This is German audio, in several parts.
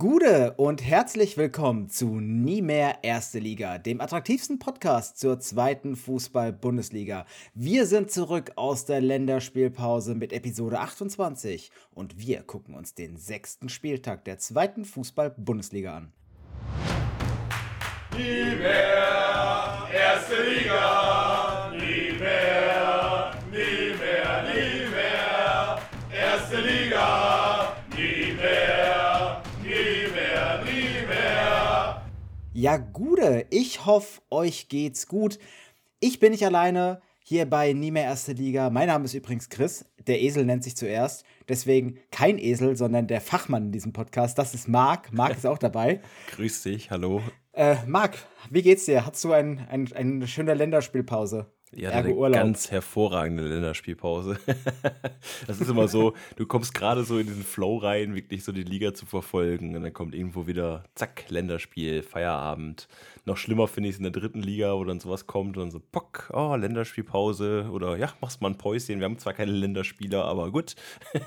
Gude und herzlich willkommen zu Nie mehr Erste Liga, dem attraktivsten Podcast zur zweiten Fußball-Bundesliga. Wir sind zurück aus der Länderspielpause mit Episode 28 und wir gucken uns den sechsten Spieltag der zweiten Fußball-Bundesliga an. Nie mehr Erste Liga, Ja, Gude, ich hoffe, euch geht's gut. Ich bin nicht alleine hier bei Nie mehr Erste Liga. Mein Name ist übrigens Chris. Der Esel nennt sich zuerst. Deswegen kein Esel, sondern der Fachmann in diesem Podcast. Das ist Marc. Marc ist auch dabei. Grüß dich, hallo. Äh, Marc, wie geht's dir? Hattest du ein, ein, eine schöne Länderspielpause? Ja, eine ganz hervorragende Länderspielpause. das ist immer so, du kommst gerade so in diesen Flow rein, wirklich so die Liga zu verfolgen und dann kommt irgendwo wieder, zack, Länderspiel, Feierabend. Noch schlimmer finde ich es in der dritten Liga, wo dann sowas kommt und dann so, pock, oh, Länderspielpause oder ja, machst mal ein Päuschen. Wir haben zwar keine Länderspieler, aber gut.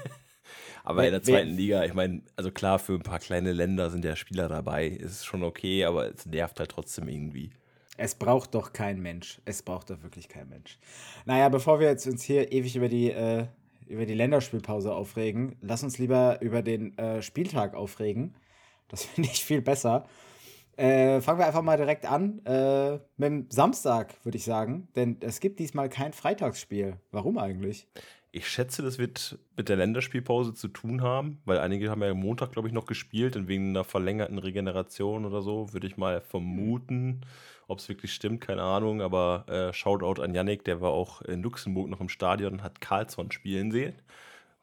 aber in der zweiten Liga, ich meine, also klar, für ein paar kleine Länder sind ja Spieler dabei, ist schon okay, aber es nervt halt trotzdem irgendwie. Es braucht doch kein Mensch. Es braucht doch wirklich kein Mensch. Naja, bevor wir jetzt uns hier ewig über die, äh, über die Länderspielpause aufregen, lass uns lieber über den äh, Spieltag aufregen. Das finde ich viel besser. Äh, fangen wir einfach mal direkt an äh, mit dem Samstag, würde ich sagen. Denn es gibt diesmal kein Freitagsspiel. Warum eigentlich? Ich schätze, das wird mit der Länderspielpause zu tun haben, weil einige haben ja Montag, glaube ich, noch gespielt und wegen einer verlängerten Regeneration oder so, würde ich mal vermuten. Ob es wirklich stimmt, keine Ahnung, aber äh, Shoutout an Yannick, der war auch in Luxemburg noch im Stadion und hat Karlsson spielen sehen.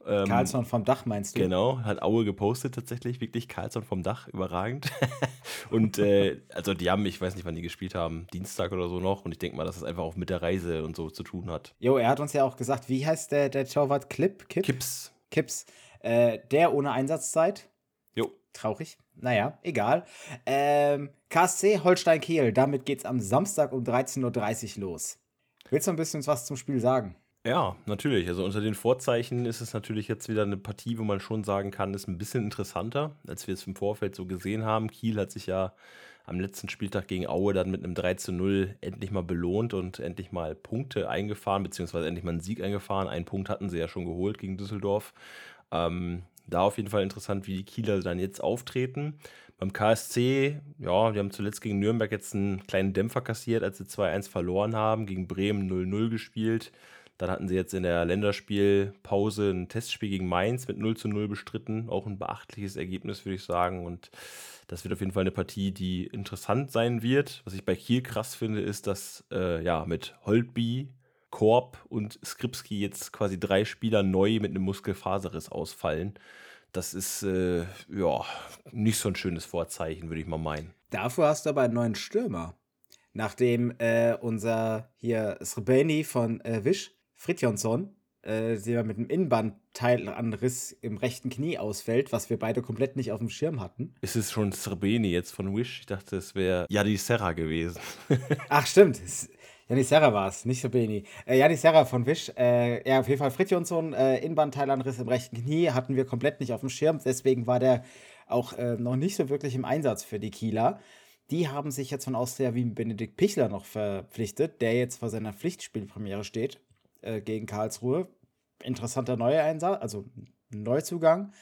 Ähm, Karlsson vom Dach meinst du? Genau, hat Aue gepostet tatsächlich, wirklich Karlsson vom Dach, überragend. und äh, also die haben, ich weiß nicht, wann die gespielt haben, Dienstag oder so noch. Und ich denke mal, dass es das einfach auch mit der Reise und so zu tun hat. Jo, er hat uns ja auch gesagt, wie heißt der, der Torwart? Clip? Kip? Kips. Kips. Äh, der ohne Einsatzzeit. Jo. Traurig. Naja, egal. Ähm, KSC Holstein Kiel, damit geht's am Samstag um 13.30 Uhr los. Willst du ein bisschen was zum Spiel sagen? Ja, natürlich. Also unter den Vorzeichen ist es natürlich jetzt wieder eine Partie, wo man schon sagen kann, ist ein bisschen interessanter, als wir es im Vorfeld so gesehen haben. Kiel hat sich ja am letzten Spieltag gegen Aue dann mit einem 3 zu 0 endlich mal belohnt und endlich mal Punkte eingefahren, beziehungsweise endlich mal einen Sieg eingefahren. Einen Punkt hatten sie ja schon geholt gegen Düsseldorf. Ähm, da auf jeden Fall interessant, wie die Kieler dann jetzt auftreten. Beim KSC, ja, die haben zuletzt gegen Nürnberg jetzt einen kleinen Dämpfer kassiert, als sie 2-1 verloren haben, gegen Bremen 0-0 gespielt. Dann hatten sie jetzt in der Länderspielpause ein Testspiel gegen Mainz mit 0 zu 0 bestritten. Auch ein beachtliches Ergebnis, würde ich sagen. Und das wird auf jeden Fall eine Partie, die interessant sein wird. Was ich bei Kiel krass finde, ist, dass äh, ja mit Holtby, Korb und Skripski jetzt quasi drei Spieler neu mit einem Muskelfaserriss ausfallen. Das ist äh, ja nicht so ein schönes Vorzeichen, würde ich mal meinen. Dafür hast du aber einen neuen Stürmer. Nachdem äh, unser hier Srebeni von äh, Wisch Fritjonsson, äh, der mit einem Innenbandteilanriss im rechten Knie ausfällt, was wir beide komplett nicht auf dem Schirm hatten. Ist es schon Srebeni jetzt von Wish? Ich dachte, es wäre Yadi Serra gewesen. Ach, stimmt. Janis Serra war es, nicht Srebeni. Äh, Janis Serra von Wish. Äh, ja, auf jeden Fall Fritjonsson, äh, Innenbandteilanriss im rechten Knie, hatten wir komplett nicht auf dem Schirm. Deswegen war der auch äh, noch nicht so wirklich im Einsatz für die Kieler. Die haben sich jetzt von Austria wie Benedikt Pichler noch verpflichtet, der jetzt vor seiner Pflichtspielpremiere steht äh, gegen Karlsruhe. Interessanter neuer Einsatz, also Neuzugang.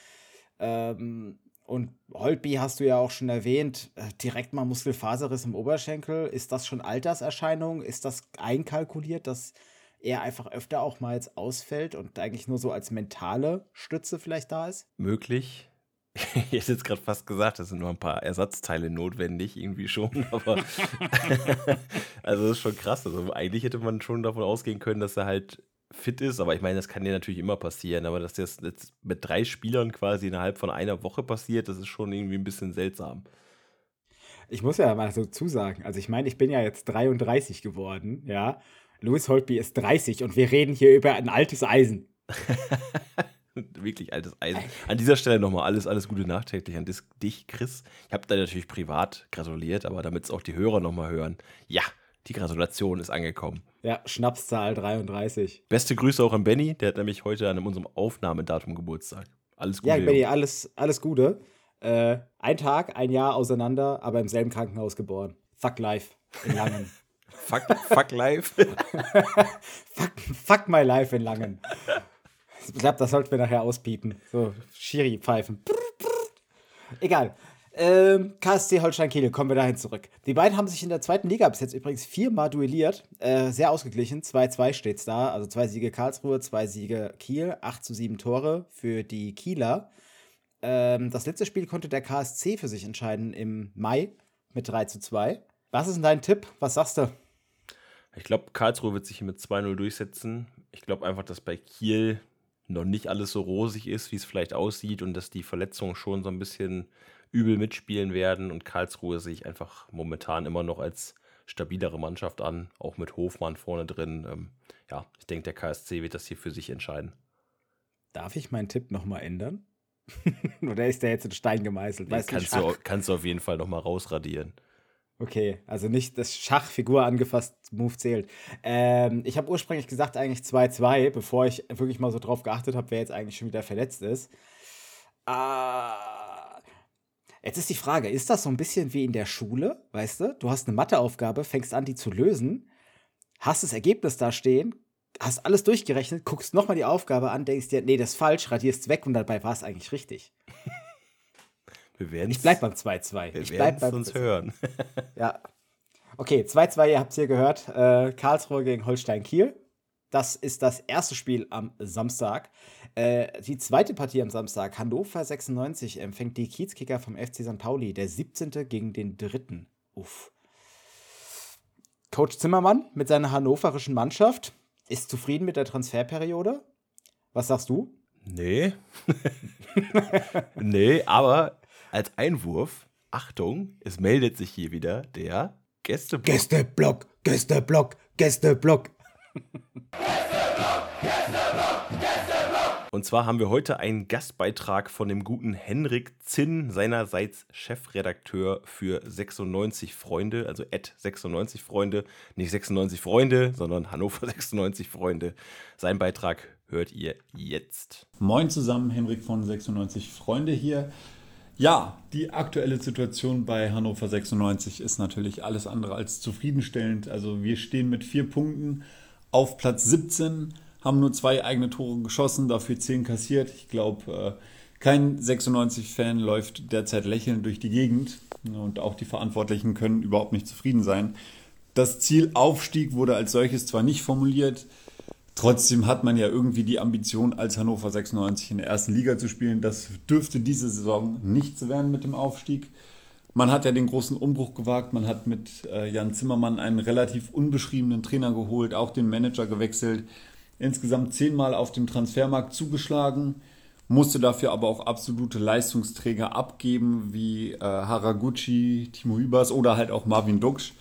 Ähm, und Holtby hast du ja auch schon erwähnt, äh, direkt mal Muskelfaserriss im Oberschenkel. Ist das schon Alterserscheinung? Ist das einkalkuliert, dass er einfach öfter auch mal jetzt ausfällt und eigentlich nur so als mentale Stütze vielleicht da ist? Möglich. Ich hätte jetzt gerade fast gesagt, es sind nur ein paar Ersatzteile notwendig, irgendwie schon, aber also das ist schon krass. Also eigentlich hätte man schon davon ausgehen können, dass er halt fit ist, aber ich meine, das kann ja natürlich immer passieren, aber dass das jetzt mit drei Spielern quasi innerhalb von einer Woche passiert, das ist schon irgendwie ein bisschen seltsam. Ich muss ja mal so zusagen, also ich meine, ich bin ja jetzt 33 geworden, ja. Louis Holtby ist 30 und wir reden hier über ein altes Eisen. Wirklich altes Eisen. An dieser Stelle nochmal alles, alles Gute nachträglich an dich, Chris. Ich habe da natürlich privat gratuliert, aber damit es auch die Hörer nochmal hören. Ja, die Gratulation ist angekommen. Ja, Schnapszahl 33. Beste Grüße auch an Benny, der hat nämlich heute an unserem Aufnahmedatum Geburtstag. Alles Gute. Ja, Benny, alles, alles Gute. Äh, ein Tag, ein Jahr auseinander, aber im selben Krankenhaus geboren. Fuck life in Langen. fuck, fuck life. fuck, fuck my life in Langen. Ich glaube, das sollten wir nachher auspiepen. So, Schiri-Pfeifen. Egal. Ähm, KSC Holstein Kiel, kommen wir dahin zurück. Die beiden haben sich in der zweiten Liga bis jetzt übrigens viermal duelliert. Äh, sehr ausgeglichen. 2-2 steht es da. Also zwei Siege Karlsruhe, zwei Siege Kiel, 8 zu 7 Tore für die Kieler. Ähm, das letzte Spiel konnte der KSC für sich entscheiden im Mai mit 3 zu 2. Was ist denn dein Tipp? Was sagst du? Ich glaube, Karlsruhe wird sich mit 2-0 durchsetzen. Ich glaube einfach, dass bei Kiel noch nicht alles so rosig ist, wie es vielleicht aussieht und dass die Verletzungen schon so ein bisschen übel mitspielen werden und Karlsruhe sehe ich einfach momentan immer noch als stabilere Mannschaft an, auch mit Hofmann vorne drin. Ähm, ja, ich denke, der KSC wird das hier für sich entscheiden. Darf ich meinen Tipp nochmal ändern? Oder ist der jetzt in Stein gemeißelt? Nee, kannst, du, kannst du auf jeden Fall nochmal rausradieren. Okay, also nicht das Schachfigur angefasst Move zählt. Ähm, ich habe ursprünglich gesagt eigentlich 2-2, bevor ich wirklich mal so drauf geachtet habe, wer jetzt eigentlich schon wieder verletzt ist. Ah, jetzt ist die Frage, ist das so ein bisschen wie in der Schule, weißt du? Du hast eine Matheaufgabe, fängst an, die zu lösen, hast das Ergebnis da stehen, hast alles durchgerechnet, guckst nochmal die Aufgabe an, denkst dir, nee, das ist falsch, radierst es weg und dabei war es eigentlich richtig. Wir ich bleib beim 2-2. Wir werden uns hören. ja. Okay, 2-2, ihr habt es hier gehört. Äh, Karlsruhe gegen Holstein Kiel. Das ist das erste Spiel am Samstag. Äh, die zweite Partie am Samstag, Hannover 96, empfängt die Kiezkicker vom FC St. Pauli, der 17. gegen den 3. Uff. Coach Zimmermann mit seiner hannoverischen Mannschaft ist zufrieden mit der Transferperiode. Was sagst du? Nee. nee, aber als Einwurf, Achtung, es meldet sich hier wieder der Gästeblock. Gästeblock, Gästeblock, Gästeblock. Und zwar haben wir heute einen Gastbeitrag von dem guten Henrik Zinn, seinerseits Chefredakteur für 96 Freunde, also at 96 Freunde, nicht 96 Freunde, sondern Hannover 96 Freunde. Sein Beitrag hört ihr jetzt. Moin zusammen, Henrik von 96 Freunde hier. Ja, die aktuelle Situation bei Hannover 96 ist natürlich alles andere als zufriedenstellend. Also wir stehen mit vier Punkten auf Platz 17, haben nur zwei eigene Tore geschossen, dafür zehn kassiert. Ich glaube, äh, kein 96-Fan läuft derzeit lächelnd durch die Gegend und auch die Verantwortlichen können überhaupt nicht zufrieden sein. Das Ziel Aufstieg wurde als solches zwar nicht formuliert, Trotzdem hat man ja irgendwie die Ambition, als Hannover 96 in der ersten Liga zu spielen. Das dürfte diese Saison nichts werden mit dem Aufstieg. Man hat ja den großen Umbruch gewagt. Man hat mit äh, Jan Zimmermann einen relativ unbeschriebenen Trainer geholt, auch den Manager gewechselt. Insgesamt zehnmal auf dem Transfermarkt zugeschlagen, musste dafür aber auch absolute Leistungsträger abgeben, wie äh, Haraguchi, Timo Hübers oder halt auch Marvin Duksch.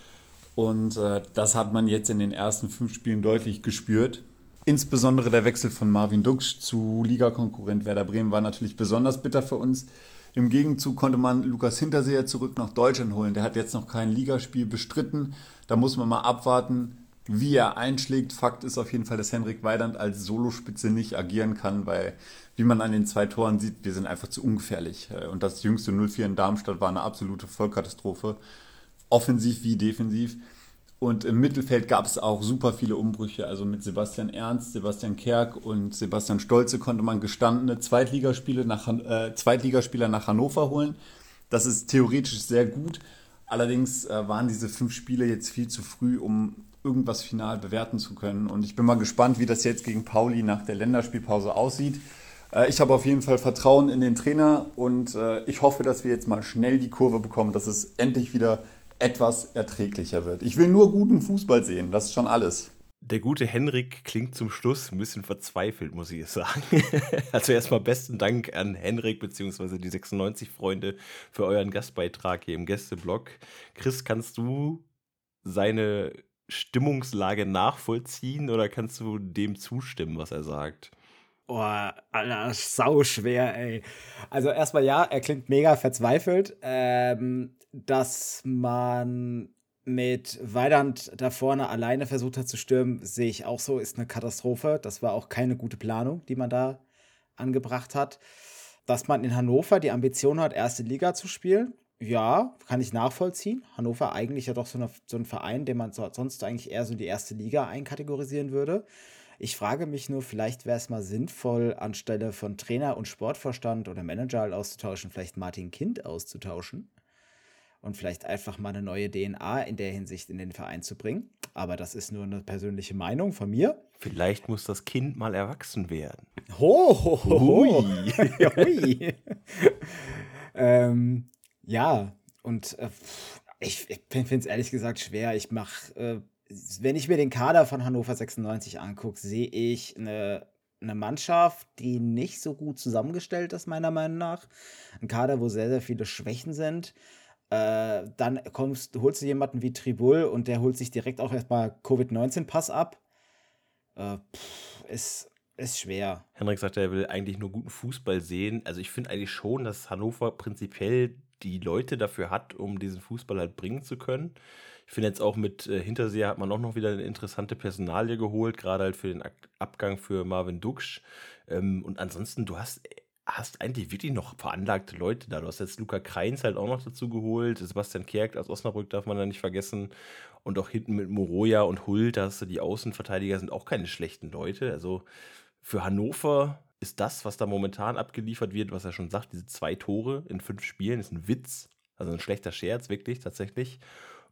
Und äh, das hat man jetzt in den ersten fünf Spielen deutlich gespürt. Insbesondere der Wechsel von Marvin Duksch zu Ligakonkurrent Werder Bremen war natürlich besonders bitter für uns. Im Gegenzug konnte man Lukas Hinterseher zurück nach Deutschland holen. Der hat jetzt noch kein Ligaspiel bestritten. Da muss man mal abwarten, wie er einschlägt. Fakt ist auf jeden Fall, dass Henrik Weidand als Solospitze nicht agieren kann, weil, wie man an den zwei Toren sieht, wir sind einfach zu ungefährlich. Und das jüngste 0-4 in Darmstadt war eine absolute Vollkatastrophe. Offensiv wie defensiv. Und im Mittelfeld gab es auch super viele Umbrüche. Also mit Sebastian Ernst, Sebastian Kerk und Sebastian Stolze konnte man gestandene Zweitligaspiele nach, äh, Zweitligaspieler nach Hannover holen. Das ist theoretisch sehr gut. Allerdings äh, waren diese fünf Spiele jetzt viel zu früh, um irgendwas final bewerten zu können. Und ich bin mal gespannt, wie das jetzt gegen Pauli nach der Länderspielpause aussieht. Äh, ich habe auf jeden Fall Vertrauen in den Trainer und äh, ich hoffe, dass wir jetzt mal schnell die Kurve bekommen, dass es endlich wieder etwas erträglicher wird. Ich will nur guten Fußball sehen, das ist schon alles. Der gute Henrik klingt zum Schluss ein bisschen verzweifelt, muss ich sagen. also erstmal besten Dank an Henrik bzw. die 96 Freunde für euren Gastbeitrag hier im Gästeblog. Chris, kannst du seine Stimmungslage nachvollziehen oder kannst du dem zustimmen, was er sagt? Boah, Alter, sau schwer, ey. Also erstmal ja, er klingt mega verzweifelt. Ähm, dass man mit Weidand da vorne alleine versucht hat zu stürmen, sehe ich auch so, ist eine Katastrophe. Das war auch keine gute Planung, die man da angebracht hat. dass man in Hannover die Ambition hat, erste Liga zu spielen. Ja, kann ich nachvollziehen. Hannover eigentlich ja doch so, eine, so ein Verein, den man so, sonst eigentlich eher so in die erste Liga einkategorisieren würde. Ich frage mich nur, vielleicht wäre es mal sinnvoll, anstelle von Trainer und Sportverstand oder Manager halt auszutauschen, vielleicht Martin Kind auszutauschen und vielleicht einfach mal eine neue DNA in der Hinsicht in den Verein zu bringen. Aber das ist nur eine persönliche Meinung von mir. Vielleicht muss das Kind mal erwachsen werden. Ho, ho, ho, ho. Hui. ähm, ja, und äh, ich, ich finde es ehrlich gesagt schwer. Ich mache, äh, wenn ich mir den Kader von Hannover 96 angucke, sehe ich eine, eine Mannschaft, die nicht so gut zusammengestellt ist, meiner Meinung nach. Ein Kader, wo sehr, sehr viele Schwächen sind. Äh, dann kommst, holst du jemanden wie Tribul und der holt sich direkt auch erstmal Covid-19-Pass ab. Äh, pff, ist, ist schwer. Henrik sagt, er will eigentlich nur guten Fußball sehen. Also ich finde eigentlich schon, dass Hannover prinzipiell die Leute dafür hat, um diesen Fußball halt bringen zu können. Ich finde jetzt auch mit äh, Hinterseher hat man auch noch wieder eine interessante Personalie geholt, gerade halt für den Abgang für Marvin Duksch. Ähm, und ansonsten, du hast hast eigentlich wirklich noch veranlagte Leute da. Du hast jetzt Luca Kreins halt auch noch dazu geholt. Sebastian Kerk aus Osnabrück darf man da nicht vergessen. Und auch hinten mit Moroja und Hult, da hast du die Außenverteidiger, sind auch keine schlechten Leute. Also für Hannover ist das, was da momentan abgeliefert wird, was er schon sagt, diese zwei Tore in fünf Spielen, ist ein Witz. Also ein schlechter Scherz, wirklich, tatsächlich.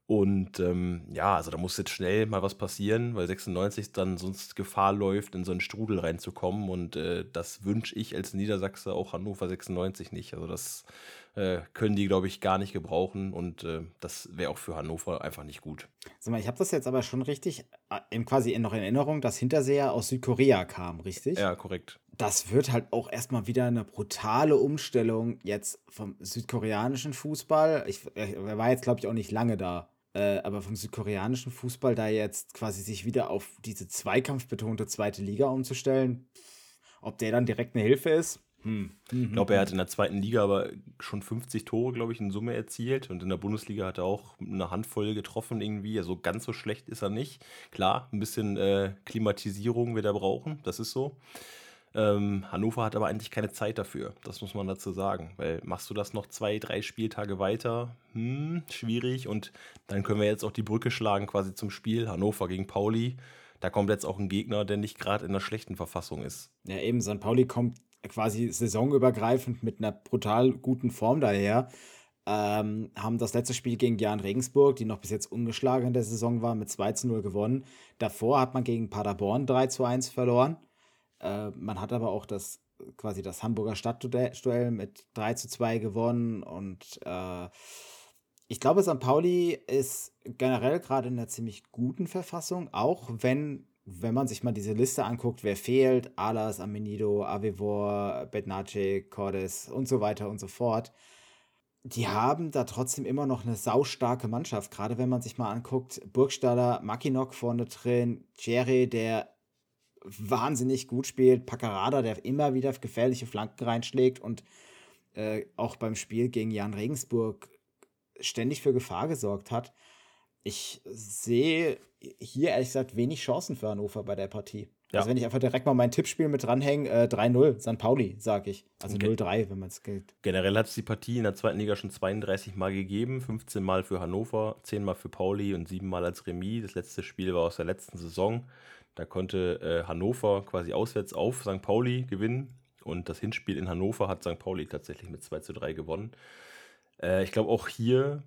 Und ähm, ja, also da muss jetzt schnell mal was passieren, weil 96 dann sonst Gefahr läuft, in so einen Strudel reinzukommen. Und äh, das wünsche ich als Niedersachse auch Hannover 96 nicht. Also das äh, können die, glaube ich, gar nicht gebrauchen. Und äh, das wäre auch für Hannover einfach nicht gut. Sag mal, ich habe das jetzt aber schon richtig äh, quasi noch in Erinnerung, dass Hinterseher aus Südkorea kam, richtig? Ja, korrekt. Das wird halt auch erstmal wieder eine brutale Umstellung jetzt vom südkoreanischen Fußball. Ich, er war jetzt, glaube ich, auch nicht lange da äh, aber vom südkoreanischen Fußball da jetzt quasi sich wieder auf diese zweikampfbetonte zweite Liga umzustellen, ob der dann direkt eine Hilfe ist. Hm. Ich glaube, er hat in der zweiten Liga aber schon 50 Tore, glaube ich, in Summe erzielt. Und in der Bundesliga hat er auch eine Handvoll getroffen irgendwie. Also ganz so schlecht ist er nicht. Klar, ein bisschen äh, Klimatisierung wird er brauchen, das ist so. Ähm, Hannover hat aber eigentlich keine Zeit dafür, das muss man dazu sagen. Weil machst du das noch zwei, drei Spieltage weiter? Hm, schwierig. Und dann können wir jetzt auch die Brücke schlagen quasi zum Spiel. Hannover gegen Pauli. Da kommt jetzt auch ein Gegner, der nicht gerade in einer schlechten Verfassung ist. Ja, eben, St. Pauli kommt quasi saisonübergreifend mit einer brutal guten Form daher. Ähm, haben das letzte Spiel gegen Jan Regensburg, die noch bis jetzt ungeschlagen in der Saison war, mit 2 zu 0 gewonnen. Davor hat man gegen Paderborn 3 zu 1 verloren. Äh, man hat aber auch das quasi das Hamburger Stadtduell mit 3 zu 2 gewonnen und äh, ich glaube, St. Pauli ist generell gerade in einer ziemlich guten Verfassung, auch wenn, wenn man sich mal diese Liste anguckt, wer fehlt, Alas, Amenido, Avevor, Betnace, Cordes und so weiter und so fort. Die haben da trotzdem immer noch eine saustarke Mannschaft, gerade wenn man sich mal anguckt, Burgstaller, Makinok vorne drin, Jerry, der wahnsinnig gut spielt. Paccarada, der immer wieder gefährliche Flanken reinschlägt und äh, auch beim Spiel gegen Jan Regensburg ständig für Gefahr gesorgt hat. Ich sehe hier ehrlich gesagt wenig Chancen für Hannover bei der Partie. Ja. Also wenn ich einfach direkt mal mein Tippspiel mit dranhänge, äh, 3-0, St. Pauli, sage ich. Also okay. 0-3, wenn man es gilt. Generell hat es die Partie in der zweiten Liga schon 32 Mal gegeben. 15 Mal für Hannover, 10 Mal für Pauli und 7 Mal als Remis. Das letzte Spiel war aus der letzten Saison. Da konnte äh, Hannover quasi auswärts auf St. Pauli gewinnen. Und das Hinspiel in Hannover hat St. Pauli tatsächlich mit 2 zu 3 gewonnen. Äh, ich glaube auch hier,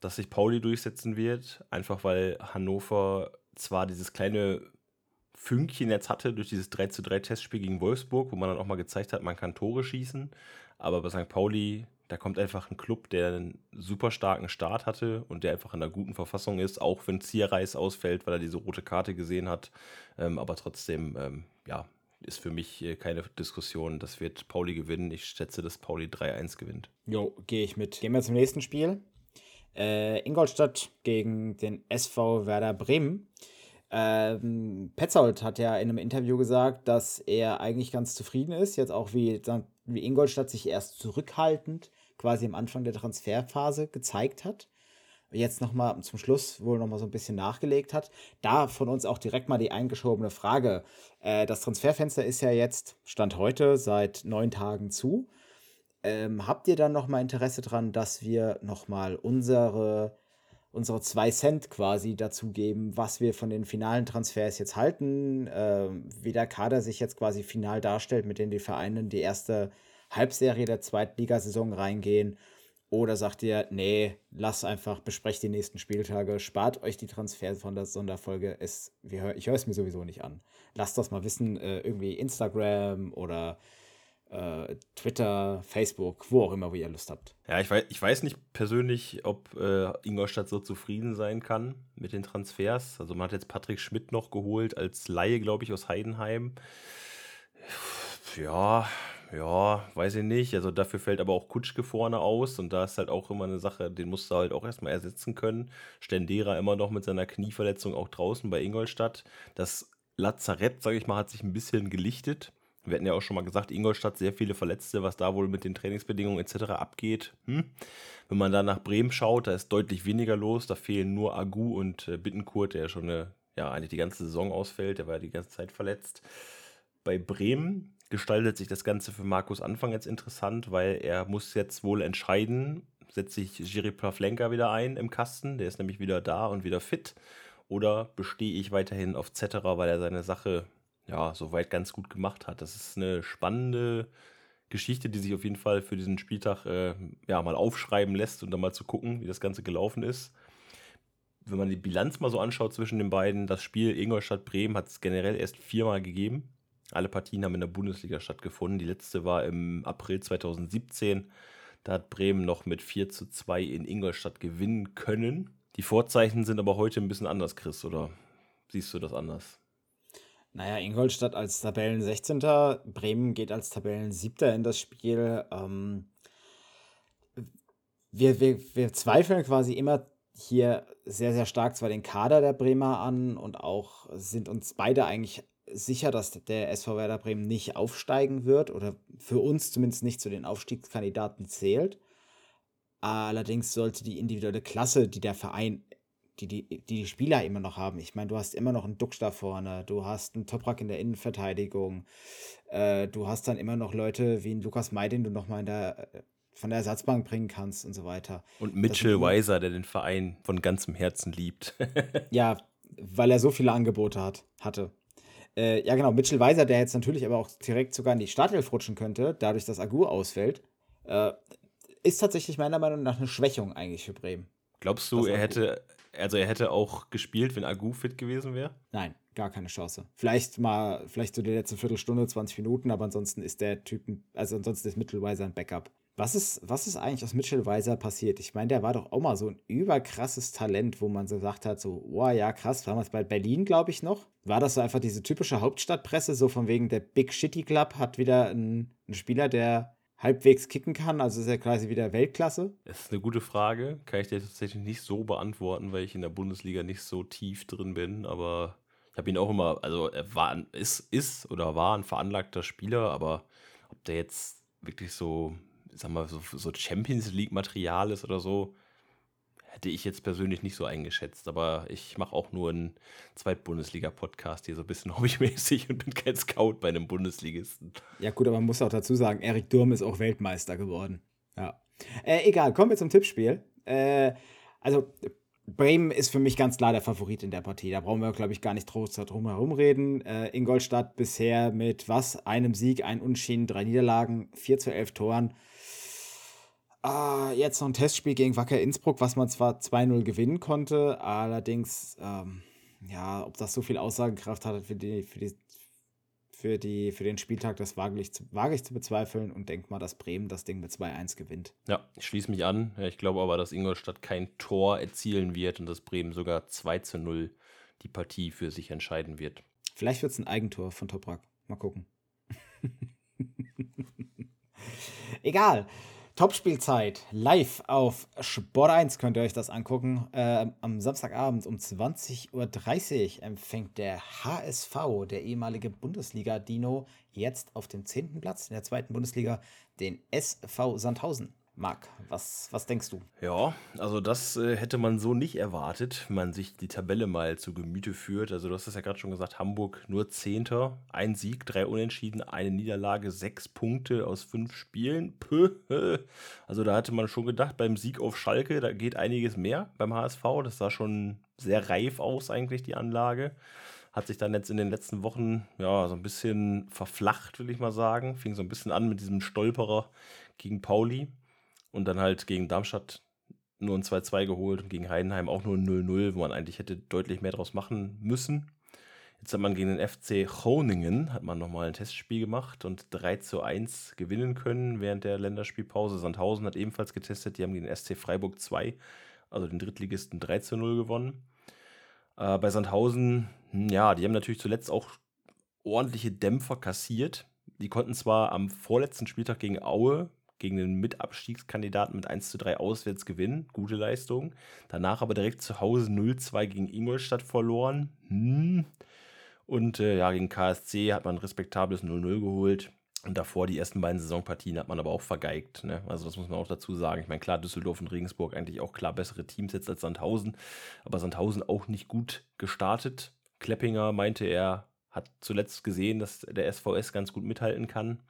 dass sich Pauli durchsetzen wird, einfach weil Hannover zwar dieses kleine Fünkchen jetzt hatte durch dieses 3 zu 3 Testspiel gegen Wolfsburg, wo man dann auch mal gezeigt hat, man kann Tore schießen. Aber bei St. Pauli da kommt einfach ein Club, der einen super starken Start hatte und der einfach in einer guten Verfassung ist, auch wenn Zierreis ausfällt, weil er diese rote Karte gesehen hat. Ähm, aber trotzdem, ähm, ja, ist für mich keine Diskussion. Das wird Pauli gewinnen. Ich schätze, dass Pauli 3-1 gewinnt. Jo, gehe ich mit. Gehen wir zum nächsten Spiel. Äh, Ingolstadt gegen den SV Werder Bremen. Ähm, Petzold hat ja in einem Interview gesagt, dass er eigentlich ganz zufrieden ist, jetzt auch wie, wie Ingolstadt sich erst zurückhaltend quasi am Anfang der Transferphase gezeigt hat. Jetzt nochmal zum Schluss wohl nochmal so ein bisschen nachgelegt hat. Da von uns auch direkt mal die eingeschobene Frage. Äh, das Transferfenster ist ja jetzt, Stand heute, seit neun Tagen zu. Ähm, habt ihr dann nochmal Interesse dran, dass wir nochmal unsere, unsere zwei Cent quasi dazugeben, was wir von den finalen Transfers jetzt halten, ähm, wie der Kader sich jetzt quasi final darstellt, mit denen die Vereine in die erste Halbserie der Zweitligasaison reingehen? Oder sagt ihr, nee, lasst einfach, besprecht die nächsten Spieltage, spart euch die Transfers von der Sonderfolge. Es, wir, ich höre es mir sowieso nicht an. Lasst das mal wissen, äh, irgendwie Instagram oder äh, Twitter, Facebook, wo auch immer, wo ihr Lust habt. Ja, ich weiß, ich weiß nicht persönlich, ob äh, Ingolstadt so zufrieden sein kann mit den Transfers. Also man hat jetzt Patrick Schmidt noch geholt als Laie, glaube ich, aus Heidenheim. Ja, ja, weiß ich nicht. Also dafür fällt aber auch Kutschke vorne aus und da ist halt auch immer eine Sache, den musst du halt auch erstmal ersetzen können. Stendera immer noch mit seiner Knieverletzung auch draußen bei Ingolstadt. Das Lazarett, sage ich mal, hat sich ein bisschen gelichtet. Wir hatten ja auch schon mal gesagt, Ingolstadt sehr viele Verletzte, was da wohl mit den Trainingsbedingungen etc. abgeht. Hm? Wenn man da nach Bremen schaut, da ist deutlich weniger los. Da fehlen nur Agu und äh, Bittenkurt, der schon eine, ja, eigentlich die ganze Saison ausfällt. Der war ja die ganze Zeit verletzt. Bei Bremen gestaltet sich das Ganze für Markus Anfang jetzt interessant, weil er muss jetzt wohl entscheiden, setze ich Jiri Pavlenka wieder ein im Kasten, der ist nämlich wieder da und wieder fit, oder bestehe ich weiterhin auf Zetterer, weil er seine Sache ja soweit ganz gut gemacht hat. Das ist eine spannende Geschichte, die sich auf jeden Fall für diesen Spieltag äh, ja mal aufschreiben lässt und dann mal zu gucken, wie das Ganze gelaufen ist. Wenn man die Bilanz mal so anschaut zwischen den beiden, das Spiel Ingolstadt-Bremen hat es generell erst viermal gegeben. Alle Partien haben in der Bundesliga stattgefunden. Die letzte war im April 2017. Da hat Bremen noch mit 4 zu 2 in Ingolstadt gewinnen können. Die Vorzeichen sind aber heute ein bisschen anders, Chris, oder siehst du das anders? Naja, Ingolstadt als Tabellen 16. Bremen geht als Tabellen 7. in das Spiel. Ähm, wir, wir, wir zweifeln quasi immer hier sehr, sehr stark zwar den Kader der Bremer an und auch sind uns beide eigentlich sicher, dass der SV Werder Bremen nicht aufsteigen wird oder für uns zumindest nicht zu den Aufstiegskandidaten zählt. Allerdings sollte die individuelle Klasse, die der Verein, die die, die, die Spieler immer noch haben, ich meine, du hast immer noch einen Duxch da vorne, du hast einen Toprak in der Innenverteidigung, äh, du hast dann immer noch Leute wie einen Lukas May, den du nochmal in der, von der Ersatzbank bringen kannst und so weiter. Und Mitchell Weiser, der den Verein von ganzem Herzen liebt. ja, weil er so viele Angebote hat, hatte. Äh, ja, genau, Mitchell Weiser, der jetzt natürlich aber auch direkt sogar in die Startelf rutschen könnte, dadurch, dass Agur ausfällt, äh, ist tatsächlich meiner Meinung nach eine Schwächung eigentlich für Bremen. Glaubst du, er hätte, also er hätte auch gespielt, wenn Agu fit gewesen wäre? Nein, gar keine Chance. Vielleicht mal, vielleicht so die letzte Viertelstunde, 20 Minuten, aber ansonsten ist der Typ, also ansonsten ist Mitchell Weiser ein Backup. Was ist, was ist eigentlich aus Mitchell Weiser passiert? Ich meine, der war doch auch mal so ein überkrasses Talent, wo man so gesagt hat, so, oh ja, krass, damals bei Berlin, glaube ich, noch. War das so einfach diese typische Hauptstadtpresse, so von wegen der Big Shitty Club hat wieder einen, einen Spieler, der halbwegs kicken kann, also ist er quasi wieder Weltklasse? Das ist eine gute Frage. Kann ich dir tatsächlich nicht so beantworten, weil ich in der Bundesliga nicht so tief drin bin, aber ich habe ihn auch immer, also er war, ist, ist oder war ein veranlagter Spieler, aber ob der jetzt wirklich so sag mal, so, so Champions League-Material ist oder so, hätte ich jetzt persönlich nicht so eingeschätzt. Aber ich mache auch nur einen Zweitbundesliga-Podcast hier so ein bisschen hobbymäßig und bin kein Scout bei einem Bundesligisten. Ja, gut, aber man muss auch dazu sagen, Erik Durm ist auch Weltmeister geworden. Ja. Äh, egal, kommen wir zum Tippspiel. Äh, also, Bremen ist für mich ganz klar der Favorit in der Partie. Da brauchen wir, glaube ich, gar nicht drum herum reden. Äh, Ingolstadt bisher mit was? Einem Sieg, ein Unschieden, drei Niederlagen, 4 zu 11 Toren. Ah, jetzt noch ein Testspiel gegen Wacker Innsbruck, was man zwar 2-0 gewinnen konnte, allerdings, ähm, ja, ob das so viel Aussagekraft hat für, die, für, die, für, die, für den Spieltag, das wage ich, wage ich zu bezweifeln und denke mal, dass Bremen das Ding mit 2-1 gewinnt. Ja, ich schließe mich an. Ich glaube aber, dass Ingolstadt kein Tor erzielen wird und dass Bremen sogar 2 0 die Partie für sich entscheiden wird. Vielleicht wird es ein Eigentor von Toprak. Mal gucken. Egal. Topspielzeit live auf Sport 1 könnt ihr euch das angucken. Äh, am Samstagabend um 20.30 Uhr empfängt der HSV, der ehemalige Bundesliga-Dino, jetzt auf dem 10. Platz in der zweiten Bundesliga den SV Sandhausen. Marc, was, was denkst du? Ja, also das äh, hätte man so nicht erwartet, wenn man sich die Tabelle mal zu Gemüte führt. Also du hast es ja gerade schon gesagt, Hamburg nur Zehnter, ein Sieg, drei Unentschieden, eine Niederlage, sechs Punkte aus fünf Spielen. Puh. Also da hatte man schon gedacht, beim Sieg auf Schalke, da geht einiges mehr beim HSV. Das sah schon sehr reif aus eigentlich, die Anlage. Hat sich dann jetzt in den letzten Wochen ja so ein bisschen verflacht, will ich mal sagen. Fing so ein bisschen an mit diesem Stolperer gegen Pauli und dann halt gegen Darmstadt nur ein 2-2 geholt und gegen Heidenheim auch nur ein 0-0, wo man eigentlich hätte deutlich mehr draus machen müssen. Jetzt hat man gegen den FC Groningen hat man nochmal ein Testspiel gemacht und 3 zu 1 gewinnen können während der Länderspielpause. Sandhausen hat ebenfalls getestet, die haben gegen den SC Freiburg 2, also den Drittligisten 3 zu 0 gewonnen. Äh, bei Sandhausen, hm, ja, die haben natürlich zuletzt auch ordentliche Dämpfer kassiert. Die konnten zwar am vorletzten Spieltag gegen Aue gegen den Mitabstiegskandidaten mit 1 zu 3 auswärts gewinnen. Gute Leistung. Danach aber direkt zu Hause 0-2 gegen Ingolstadt verloren. Hm. Und äh, ja, gegen KSC hat man ein respektables 0-0 geholt. Und davor die ersten beiden Saisonpartien hat man aber auch vergeigt. Ne? Also das muss man auch dazu sagen. Ich meine, klar, Düsseldorf und Regensburg eigentlich auch klar bessere Teams jetzt als Sandhausen. Aber Sandhausen auch nicht gut gestartet. Kleppinger meinte, er hat zuletzt gesehen, dass der SVS ganz gut mithalten kann.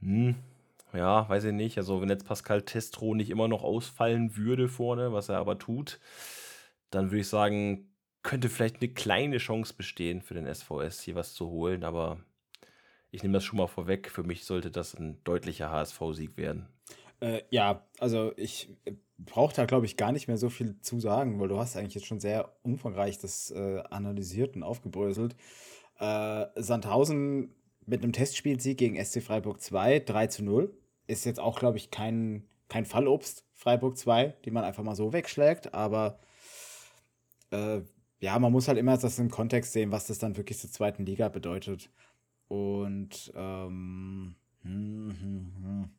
Hm, ja, weiß ich nicht. Also, wenn jetzt Pascal Testro nicht immer noch ausfallen würde vorne, was er aber tut, dann würde ich sagen, könnte vielleicht eine kleine Chance bestehen für den SVS, hier was zu holen. Aber ich nehme das schon mal vorweg. Für mich sollte das ein deutlicher HSV-Sieg werden. Äh, ja, also ich äh, brauche da, glaube ich, gar nicht mehr so viel zu sagen, weil du hast eigentlich jetzt schon sehr umfangreich das äh, analysiert und aufgebröselt. Äh, Sandhausen mit einem Testspielsieg gegen SC Freiburg 2, 3 zu 0 ist jetzt auch, glaube ich, kein, kein Fallobst, Freiburg 2, die man einfach mal so wegschlägt, aber äh, ja, man muss halt immer das im Kontext sehen, was das dann wirklich zur zweiten Liga bedeutet. Und ähm, hm, hm, hm.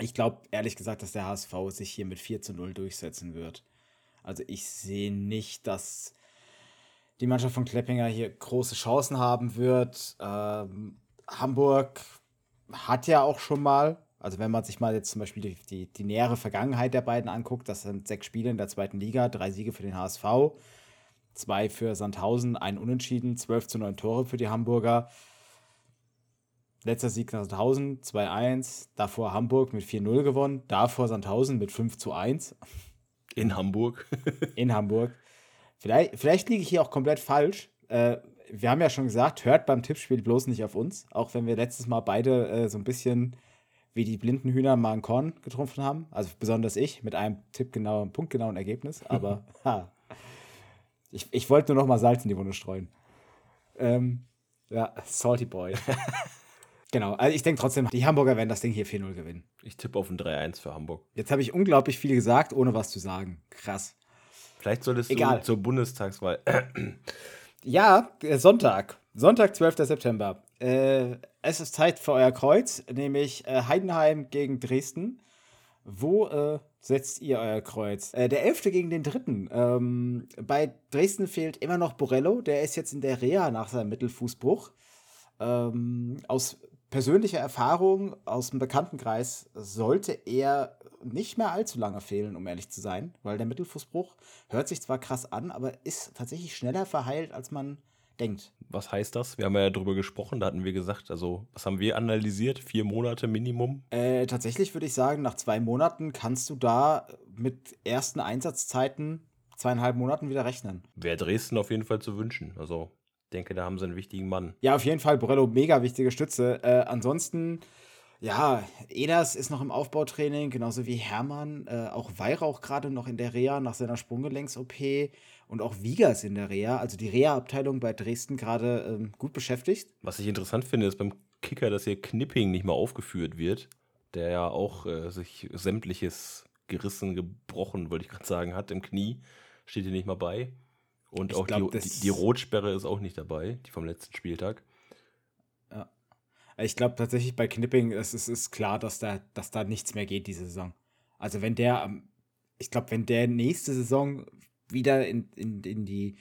ich glaube ehrlich gesagt, dass der HSV sich hier mit 4 zu 0 durchsetzen wird. Also ich sehe nicht, dass die Mannschaft von Kleppinger hier große Chancen haben wird. Ähm, Hamburg hat ja auch schon mal also wenn man sich mal jetzt zum Beispiel die, die, die nähere Vergangenheit der beiden anguckt, das sind sechs Spiele in der zweiten Liga, drei Siege für den HSV, zwei für Sandhausen, ein Unentschieden, 12 zu 9 Tore für die Hamburger. Letzter Sieg Sandhausen 2-1, davor Hamburg mit 4-0 gewonnen, davor Sandhausen mit 5 zu 1. In Hamburg. in Hamburg. Vielleicht, vielleicht liege ich hier auch komplett falsch. Äh, wir haben ja schon gesagt, hört beim Tippspiel bloß nicht auf uns, auch wenn wir letztes Mal beide äh, so ein bisschen wie die blinden Hühner mal ein Korn getrunken haben. Also besonders ich mit einem tippgenauen, punktgenauen Ergebnis. Aber ha, ich, ich wollte nur noch mal Salz in die Wunde streuen. Ähm, ja, Salty Boy. genau, also ich denke trotzdem, die Hamburger werden das Ding hier 4-0 gewinnen. Ich tippe auf ein 3-1 für Hamburg. Jetzt habe ich unglaublich viel gesagt, ohne was zu sagen. Krass. Vielleicht solltest Egal. du zur Bundestagswahl. ja, Sonntag. Sonntag, 12. September. Äh, es ist Zeit für euer Kreuz, nämlich äh, Heidenheim gegen Dresden. Wo äh, setzt ihr euer Kreuz? Äh, der Elfte gegen den Dritten. Ähm, bei Dresden fehlt immer noch Borello. Der ist jetzt in der Reha nach seinem Mittelfußbruch. Ähm, aus persönlicher Erfahrung aus dem Bekanntenkreis sollte er nicht mehr allzu lange fehlen, um ehrlich zu sein, weil der Mittelfußbruch hört sich zwar krass an, aber ist tatsächlich schneller verheilt, als man denkt. Was heißt das? Wir haben ja darüber gesprochen, da hatten wir gesagt, also was haben wir analysiert? Vier Monate Minimum? Äh, tatsächlich würde ich sagen, nach zwei Monaten kannst du da mit ersten Einsatzzeiten zweieinhalb Monaten wieder rechnen. Wäre Dresden auf jeden Fall zu wünschen. Also ich denke, da haben sie einen wichtigen Mann. Ja, auf jeden Fall, Borello, mega wichtige Stütze. Äh, ansonsten, ja, Edas ist noch im Aufbautraining, genauso wie Hermann. Äh, auch Weihrauch gerade noch in der Reha nach seiner Sprunggelenks-OP und auch Vigas in der Reha, also die Reha-Abteilung bei Dresden gerade ähm, gut beschäftigt. Was ich interessant finde, ist beim Kicker, dass hier Knipping nicht mal aufgeführt wird, der ja auch äh, sich sämtliches gerissen, gebrochen, wollte ich gerade sagen, hat im Knie, steht hier nicht mal bei. Und ich auch glaub, die, die, die, Rotsperre ist auch nicht dabei, die vom letzten Spieltag. Ja. Ich glaube tatsächlich bei Knipping ist es ist klar, dass da, dass da nichts mehr geht diese Saison. Also wenn der, ich glaube, wenn der nächste Saison wieder in, in, in die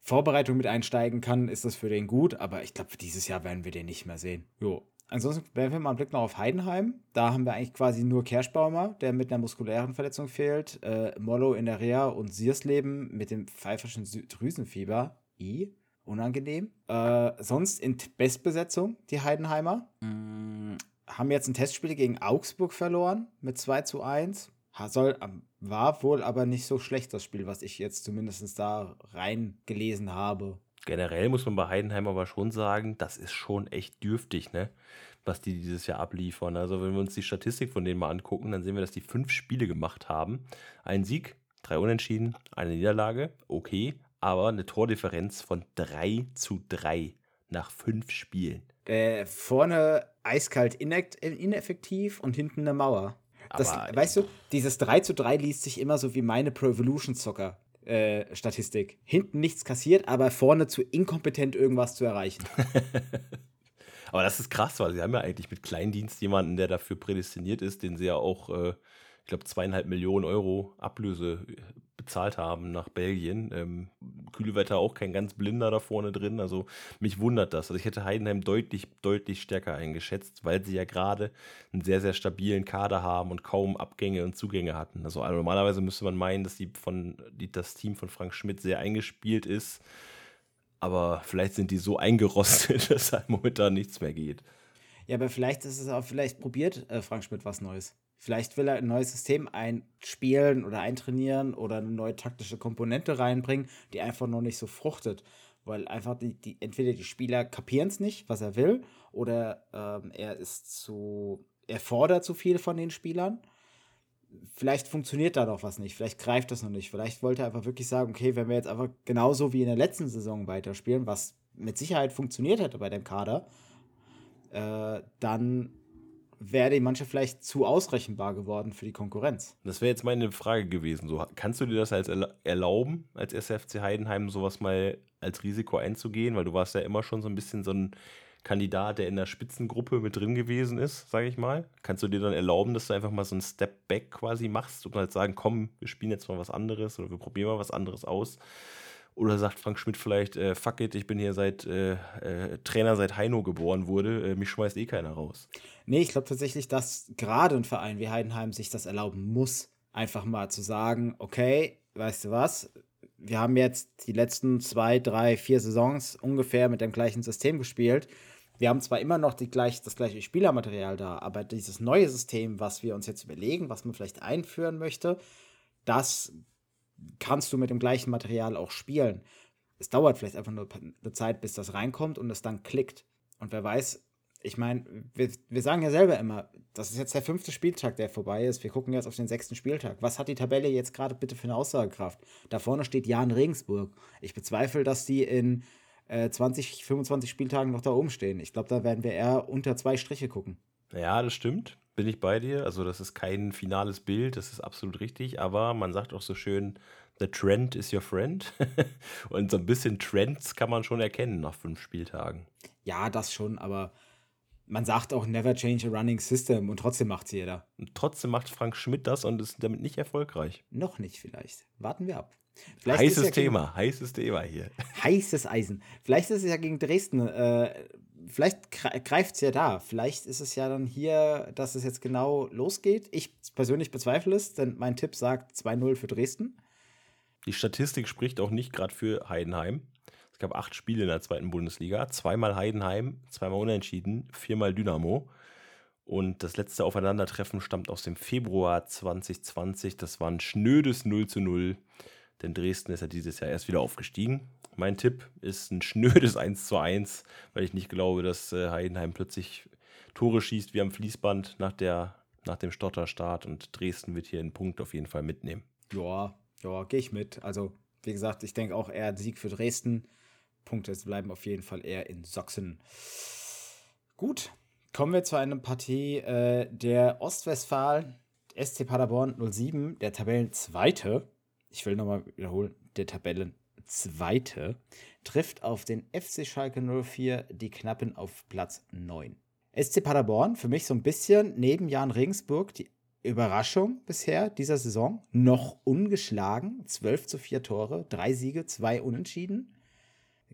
Vorbereitung mit einsteigen kann, ist das für den gut. Aber ich glaube, dieses Jahr werden wir den nicht mehr sehen. Jo. ansonsten werfen wir mal einen Blick noch auf Heidenheim. Da haben wir eigentlich quasi nur Kerschbaumer, der mit einer muskulären Verletzung fehlt. Äh, Mollo in der Reha und Siersleben mit dem pfeiferschen Drüsenfieber. I. Unangenehm. Äh, sonst in Bestbesetzung die Heidenheimer. Mm, haben jetzt ein Testspiel gegen Augsburg verloren mit 2 zu 1. Soll, war wohl aber nicht so schlecht, das Spiel, was ich jetzt zumindest da reingelesen habe. Generell muss man bei Heidenheim aber schon sagen, das ist schon echt dürftig, ne? Was die dieses Jahr abliefern. Also, wenn wir uns die Statistik von denen mal angucken, dann sehen wir, dass die fünf Spiele gemacht haben. Ein Sieg, drei Unentschieden, eine Niederlage, okay, aber eine Tordifferenz von 3 zu 3 nach fünf Spielen. Äh, vorne eiskalt ineffektiv und hinten eine Mauer. Das, weißt du, dieses 3 zu 3 liest sich immer so wie meine Pro Evolution Soccer äh, Statistik. Hinten nichts kassiert, aber vorne zu inkompetent irgendwas zu erreichen. aber das ist krass, weil sie haben ja eigentlich mit Kleindienst jemanden, der dafür prädestiniert ist, den sie ja auch, äh, glaube, zweieinhalb Millionen Euro Ablöse bezahlt haben nach Belgien. Ähm, Kühlwetter auch kein ganz blinder da vorne drin. Also mich wundert das. Also ich hätte Heidenheim deutlich, deutlich stärker eingeschätzt, weil sie ja gerade einen sehr, sehr stabilen Kader haben und kaum Abgänge und Zugänge hatten. Also normalerweise müsste man meinen, dass die von, die, das Team von Frank Schmidt sehr eingespielt ist. Aber vielleicht sind die so eingerostet, dass halt momentan nichts mehr geht. Ja, aber vielleicht ist es auch, vielleicht probiert äh, Frank Schmidt was Neues. Vielleicht will er ein neues System einspielen oder eintrainieren oder eine neue taktische Komponente reinbringen, die einfach noch nicht so fruchtet. Weil einfach die, die entweder die Spieler kapieren es nicht, was er will, oder ähm, er ist zu, er fordert zu viel von den Spielern. Vielleicht funktioniert da noch was nicht, vielleicht greift das noch nicht. Vielleicht wollte er einfach wirklich sagen, okay, wenn wir jetzt einfach genauso wie in der letzten Saison weiterspielen, was mit Sicherheit funktioniert hätte bei dem Kader, äh, dann wäre die Mannschaft vielleicht zu ausrechenbar geworden für die Konkurrenz. Das wäre jetzt meine Frage gewesen. So, kannst du dir das als erlauben, als SFC Heidenheim sowas mal als Risiko einzugehen? Weil du warst ja immer schon so ein bisschen so ein Kandidat, der in der Spitzengruppe mit drin gewesen ist, sage ich mal. Kannst du dir dann erlauben, dass du einfach mal so einen Step Back quasi machst und halt sagen, komm, wir spielen jetzt mal was anderes oder wir probieren mal was anderes aus? Oder sagt Frank Schmidt vielleicht, äh, fuck it, ich bin hier seit äh, äh, Trainer seit Heino geboren wurde, äh, mich schmeißt eh keiner raus. Nee, ich glaube tatsächlich, dass gerade ein Verein wie Heidenheim sich das erlauben muss, einfach mal zu sagen, okay, weißt du was, wir haben jetzt die letzten zwei, drei, vier Saisons ungefähr mit dem gleichen System gespielt. Wir haben zwar immer noch gleich, das gleiche Spielermaterial da, aber dieses neue System, was wir uns jetzt überlegen, was man vielleicht einführen möchte, das kannst du mit dem gleichen Material auch spielen. Es dauert vielleicht einfach nur eine Zeit, bis das reinkommt und es dann klickt. Und wer weiß, ich meine, wir, wir sagen ja selber immer, das ist jetzt der fünfte Spieltag, der vorbei ist. Wir gucken jetzt auf den sechsten Spieltag. Was hat die Tabelle jetzt gerade bitte für eine Aussagekraft? Da vorne steht Jan Regensburg. Ich bezweifle, dass die in äh, 20, 25 Spieltagen noch da oben stehen. Ich glaube, da werden wir eher unter zwei Striche gucken. Ja, das stimmt. Bin ich bei dir. Also, das ist kein finales Bild, das ist absolut richtig. Aber man sagt auch so schön, the trend is your friend. Und so ein bisschen Trends kann man schon erkennen nach fünf Spieltagen. Ja, das schon, aber man sagt auch never change a running system und trotzdem macht es jeder. Und trotzdem macht Frank Schmidt das und ist damit nicht erfolgreich. Noch nicht vielleicht. Warten wir ab. Vielleicht heißes ja Thema, gegen, heißes Thema hier. Heißes Eisen. Vielleicht ist es ja gegen Dresden, äh, vielleicht greift es ja da. Vielleicht ist es ja dann hier, dass es jetzt genau losgeht. Ich persönlich bezweifle es, denn mein Tipp sagt 2-0 für Dresden. Die Statistik spricht auch nicht gerade für Heidenheim gab acht Spiele in der zweiten Bundesliga. Zweimal Heidenheim, zweimal Unentschieden, viermal Dynamo. Und das letzte Aufeinandertreffen stammt aus dem Februar 2020. Das war ein schnödes 0 zu 0. Denn Dresden ist ja dieses Jahr erst wieder aufgestiegen. Mein Tipp ist ein schnödes 1 zu 1, weil ich nicht glaube, dass äh, Heidenheim plötzlich Tore schießt wie am Fließband nach, der, nach dem Stotterstart. Und Dresden wird hier einen Punkt auf jeden Fall mitnehmen. Ja, ja, gehe ich mit. Also, wie gesagt, ich denke auch eher ein Sieg für Dresden. Punkte bleiben auf jeden Fall eher in Sachsen. Gut, kommen wir zu einer Partie äh, der Ostwestfalen, SC Paderborn 07, der Tabellenzweite. Ich will nochmal wiederholen, der Tabellenzweite trifft auf den FC Schalke 04 die Knappen auf Platz 9. SC Paderborn, für mich so ein bisschen neben Jan Regensburg die Überraschung bisher dieser Saison. Noch ungeschlagen, 12 zu 4 Tore, drei Siege, zwei Unentschieden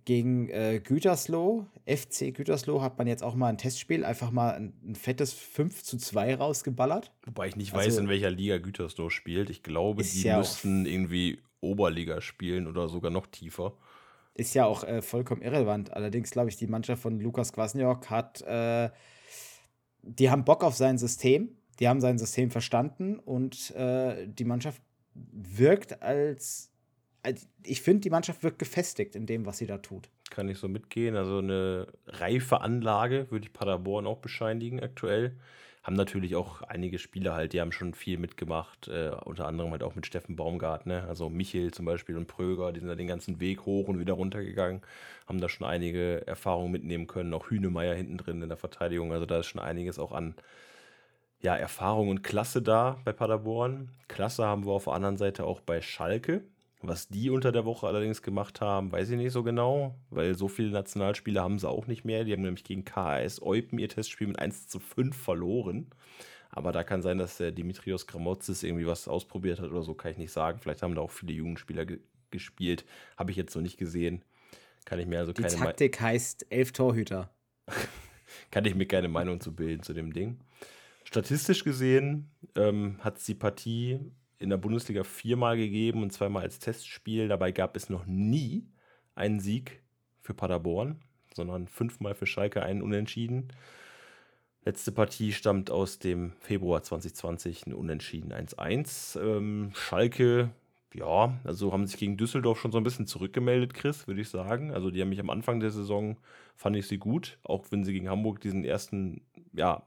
gegen äh, Gütersloh, FC Gütersloh, hat man jetzt auch mal ein Testspiel, einfach mal ein, ein fettes 5 zu 2 rausgeballert. Wobei ich nicht Also- weiß, in welcher Liga Gütersloh spielt. Ich glaube, die ja müssten irgendwie Oberliga spielen oder sogar noch tiefer. Ist ja auch äh, vollkommen irrelevant. Allerdings glaube ich, die Mannschaft von Lukas Kwasniok hat, äh, die haben Bock auf sein System, die haben sein System verstanden und äh, die Mannschaft wirkt als, als ich finde, die Mannschaft wirkt gefestigt in dem, was sie da tut. Kann ich so mitgehen. Also eine reife Anlage würde ich Paderborn auch bescheinigen aktuell. Haben natürlich auch einige Spieler halt, die haben schon viel mitgemacht, äh, unter anderem halt auch mit Steffen Baumgart, ne? Also Michel zum Beispiel und Pröger, die sind da den ganzen Weg hoch und wieder runter gegangen, haben da schon einige Erfahrungen mitnehmen können, auch Hühnemeier hinten drin in der Verteidigung, also da ist schon einiges auch an ja, Erfahrung und Klasse da bei Paderborn. Klasse haben wir auf der anderen Seite auch bei Schalke. Was die unter der Woche allerdings gemacht haben, weiß ich nicht so genau, weil so viele Nationalspieler haben sie auch nicht mehr. Die haben nämlich gegen KAS Eupen ihr Testspiel mit 1 zu 5 verloren. Aber da kann sein, dass der Dimitrios Gramotzis irgendwie was ausprobiert hat oder so, kann ich nicht sagen. Vielleicht haben da auch viele Jugendspieler ge gespielt. Habe ich jetzt so nicht gesehen. Kann ich mir also Die keine Meinung. Taktik heißt elf Torhüter. kann ich mir keine Meinung zu bilden zu dem Ding. Statistisch gesehen ähm, hat es die Partie in der Bundesliga viermal gegeben und zweimal als Testspiel. Dabei gab es noch nie einen Sieg für Paderborn, sondern fünfmal für Schalke einen Unentschieden. Letzte Partie stammt aus dem Februar 2020, ein Unentschieden 1-1. Ähm, Schalke, ja, also haben sich gegen Düsseldorf schon so ein bisschen zurückgemeldet, Chris, würde ich sagen. Also die haben mich am Anfang der Saison, fand ich sie gut, auch wenn sie gegen Hamburg diesen ersten, ja,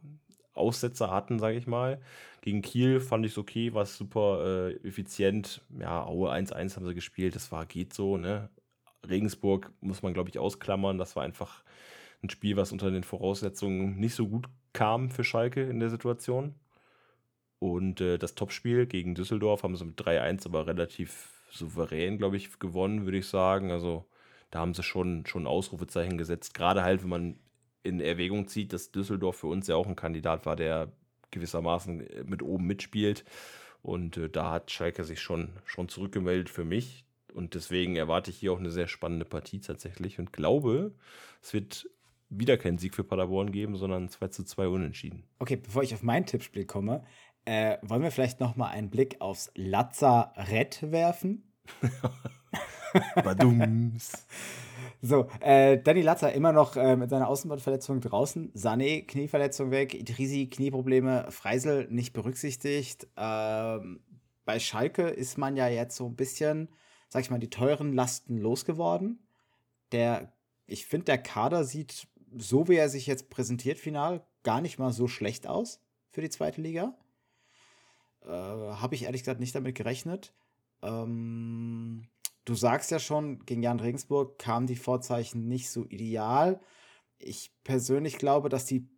Aussetzer hatten, sage ich mal. Gegen Kiel fand ich es okay, war super äh, effizient. Ja, Aue 1-1 haben sie gespielt, das war, geht so, ne? Regensburg muss man, glaube ich, ausklammern. Das war einfach ein Spiel, was unter den Voraussetzungen nicht so gut kam für Schalke in der Situation. Und äh, das Topspiel gegen Düsseldorf haben sie mit 3-1 aber relativ souverän, glaube ich, gewonnen, würde ich sagen. Also da haben sie schon, schon Ausrufezeichen gesetzt. Gerade halt, wenn man in Erwägung zieht, dass Düsseldorf für uns ja auch ein Kandidat war, der gewissermaßen äh, mit oben mitspielt. Und äh, da hat Schalke sich schon, schon zurückgemeldet für mich. Und deswegen erwarte ich hier auch eine sehr spannende Partie tatsächlich und glaube, es wird wieder keinen Sieg für Paderborn geben, sondern 2 zu 2 unentschieden. Okay, bevor ich auf mein Tippspiel komme, äh, wollen wir vielleicht noch mal einen Blick aufs Lazarett werfen? Badums. So, äh, Danny Latzer immer noch äh, mit seiner Außenbandverletzung draußen. Sané, Knieverletzung weg. Idrisi, Knieprobleme. Freisel nicht berücksichtigt. Ähm, bei Schalke ist man ja jetzt so ein bisschen, sag ich mal, die teuren Lasten losgeworden. Der, ich finde, der Kader sieht, so wie er sich jetzt präsentiert, final, gar nicht mal so schlecht aus für die zweite Liga. Äh, Habe ich ehrlich gesagt nicht damit gerechnet. Ähm, du sagst ja schon, gegen Jan Regensburg kamen die Vorzeichen nicht so ideal. Ich persönlich glaube, dass die,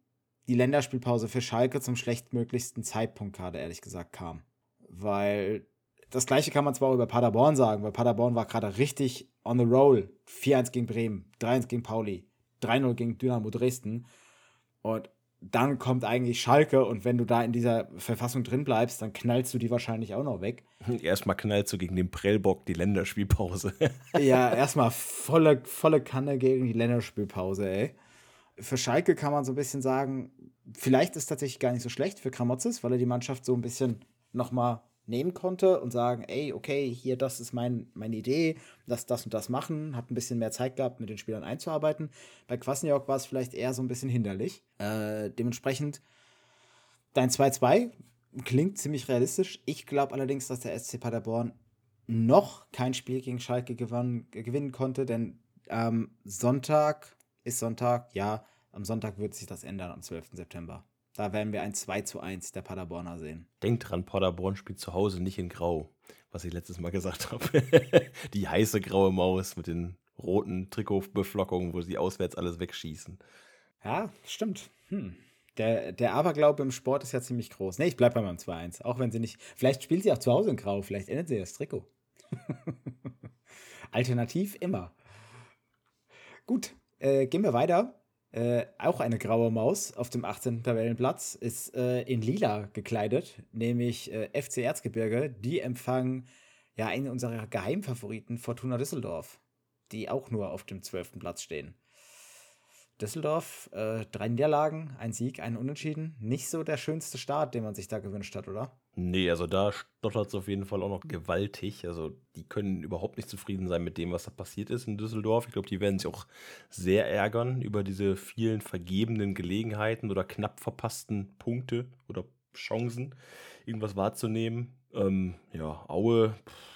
die Länderspielpause für Schalke zum schlechtmöglichsten Zeitpunkt gerade, ehrlich gesagt, kam. Weil das gleiche kann man zwar auch über Paderborn sagen, weil Paderborn war gerade richtig on the roll. 4-1 gegen Bremen, 3-1 gegen Pauli, 3-0 gegen Dynamo Dresden. Und dann kommt eigentlich Schalke und wenn du da in dieser Verfassung drin bleibst, dann knallst du die wahrscheinlich auch noch weg. Erstmal knallst du gegen den Prellbock die Länderspielpause. Ja, erstmal volle, volle Kanne gegen die Länderspielpause, ey. Für Schalke kann man so ein bisschen sagen, vielleicht ist es tatsächlich gar nicht so schlecht für Kramotzes, weil er die Mannschaft so ein bisschen nochmal nehmen konnte und sagen, ey, okay, hier, das ist mein, meine Idee, das, das und das machen, hat ein bisschen mehr Zeit gehabt, mit den Spielern einzuarbeiten. Bei Kwasniok war es vielleicht eher so ein bisschen hinderlich. Äh, dementsprechend, dein 2-2 klingt ziemlich realistisch. Ich glaube allerdings, dass der SC Paderborn noch kein Spiel gegen Schalke gewann, gewinnen konnte, denn am Sonntag ist Sonntag, ja, am Sonntag wird sich das ändern, am 12. September. Da werden wir ein 2 zu 1 der Paderborner sehen. Denkt dran, Paderborn spielt zu Hause nicht in Grau, was ich letztes Mal gesagt habe. die heiße graue Maus mit den roten Trikotbeflockungen, wo sie auswärts alles wegschießen. Ja, stimmt. Hm. Der, der Aberglaube im Sport ist ja ziemlich groß. Ne, ich bleibe bei meinem 2-1. Auch wenn sie nicht. Vielleicht spielt sie auch zu Hause in Grau. Vielleicht ändert sie das Trikot. Alternativ immer. Gut, äh, gehen wir weiter. Äh, auch eine graue Maus auf dem 18. Tabellenplatz ist äh, in lila gekleidet, nämlich äh, FC Erzgebirge. Die empfangen ja einen unserer Geheimfavoriten, Fortuna Düsseldorf. die auch nur auf dem zwölften Platz stehen. Düsseldorf, äh, drei Niederlagen, ein Sieg, ein Unentschieden. Nicht so der schönste Start, den man sich da gewünscht hat, oder? Nee, also da stottert es auf jeden Fall auch noch gewaltig. Also die können überhaupt nicht zufrieden sein mit dem, was da passiert ist in Düsseldorf. Ich glaube, die werden sich auch sehr ärgern über diese vielen vergebenen Gelegenheiten oder knapp verpassten Punkte oder Chancen, irgendwas wahrzunehmen. Ähm, ja, Aue. Pff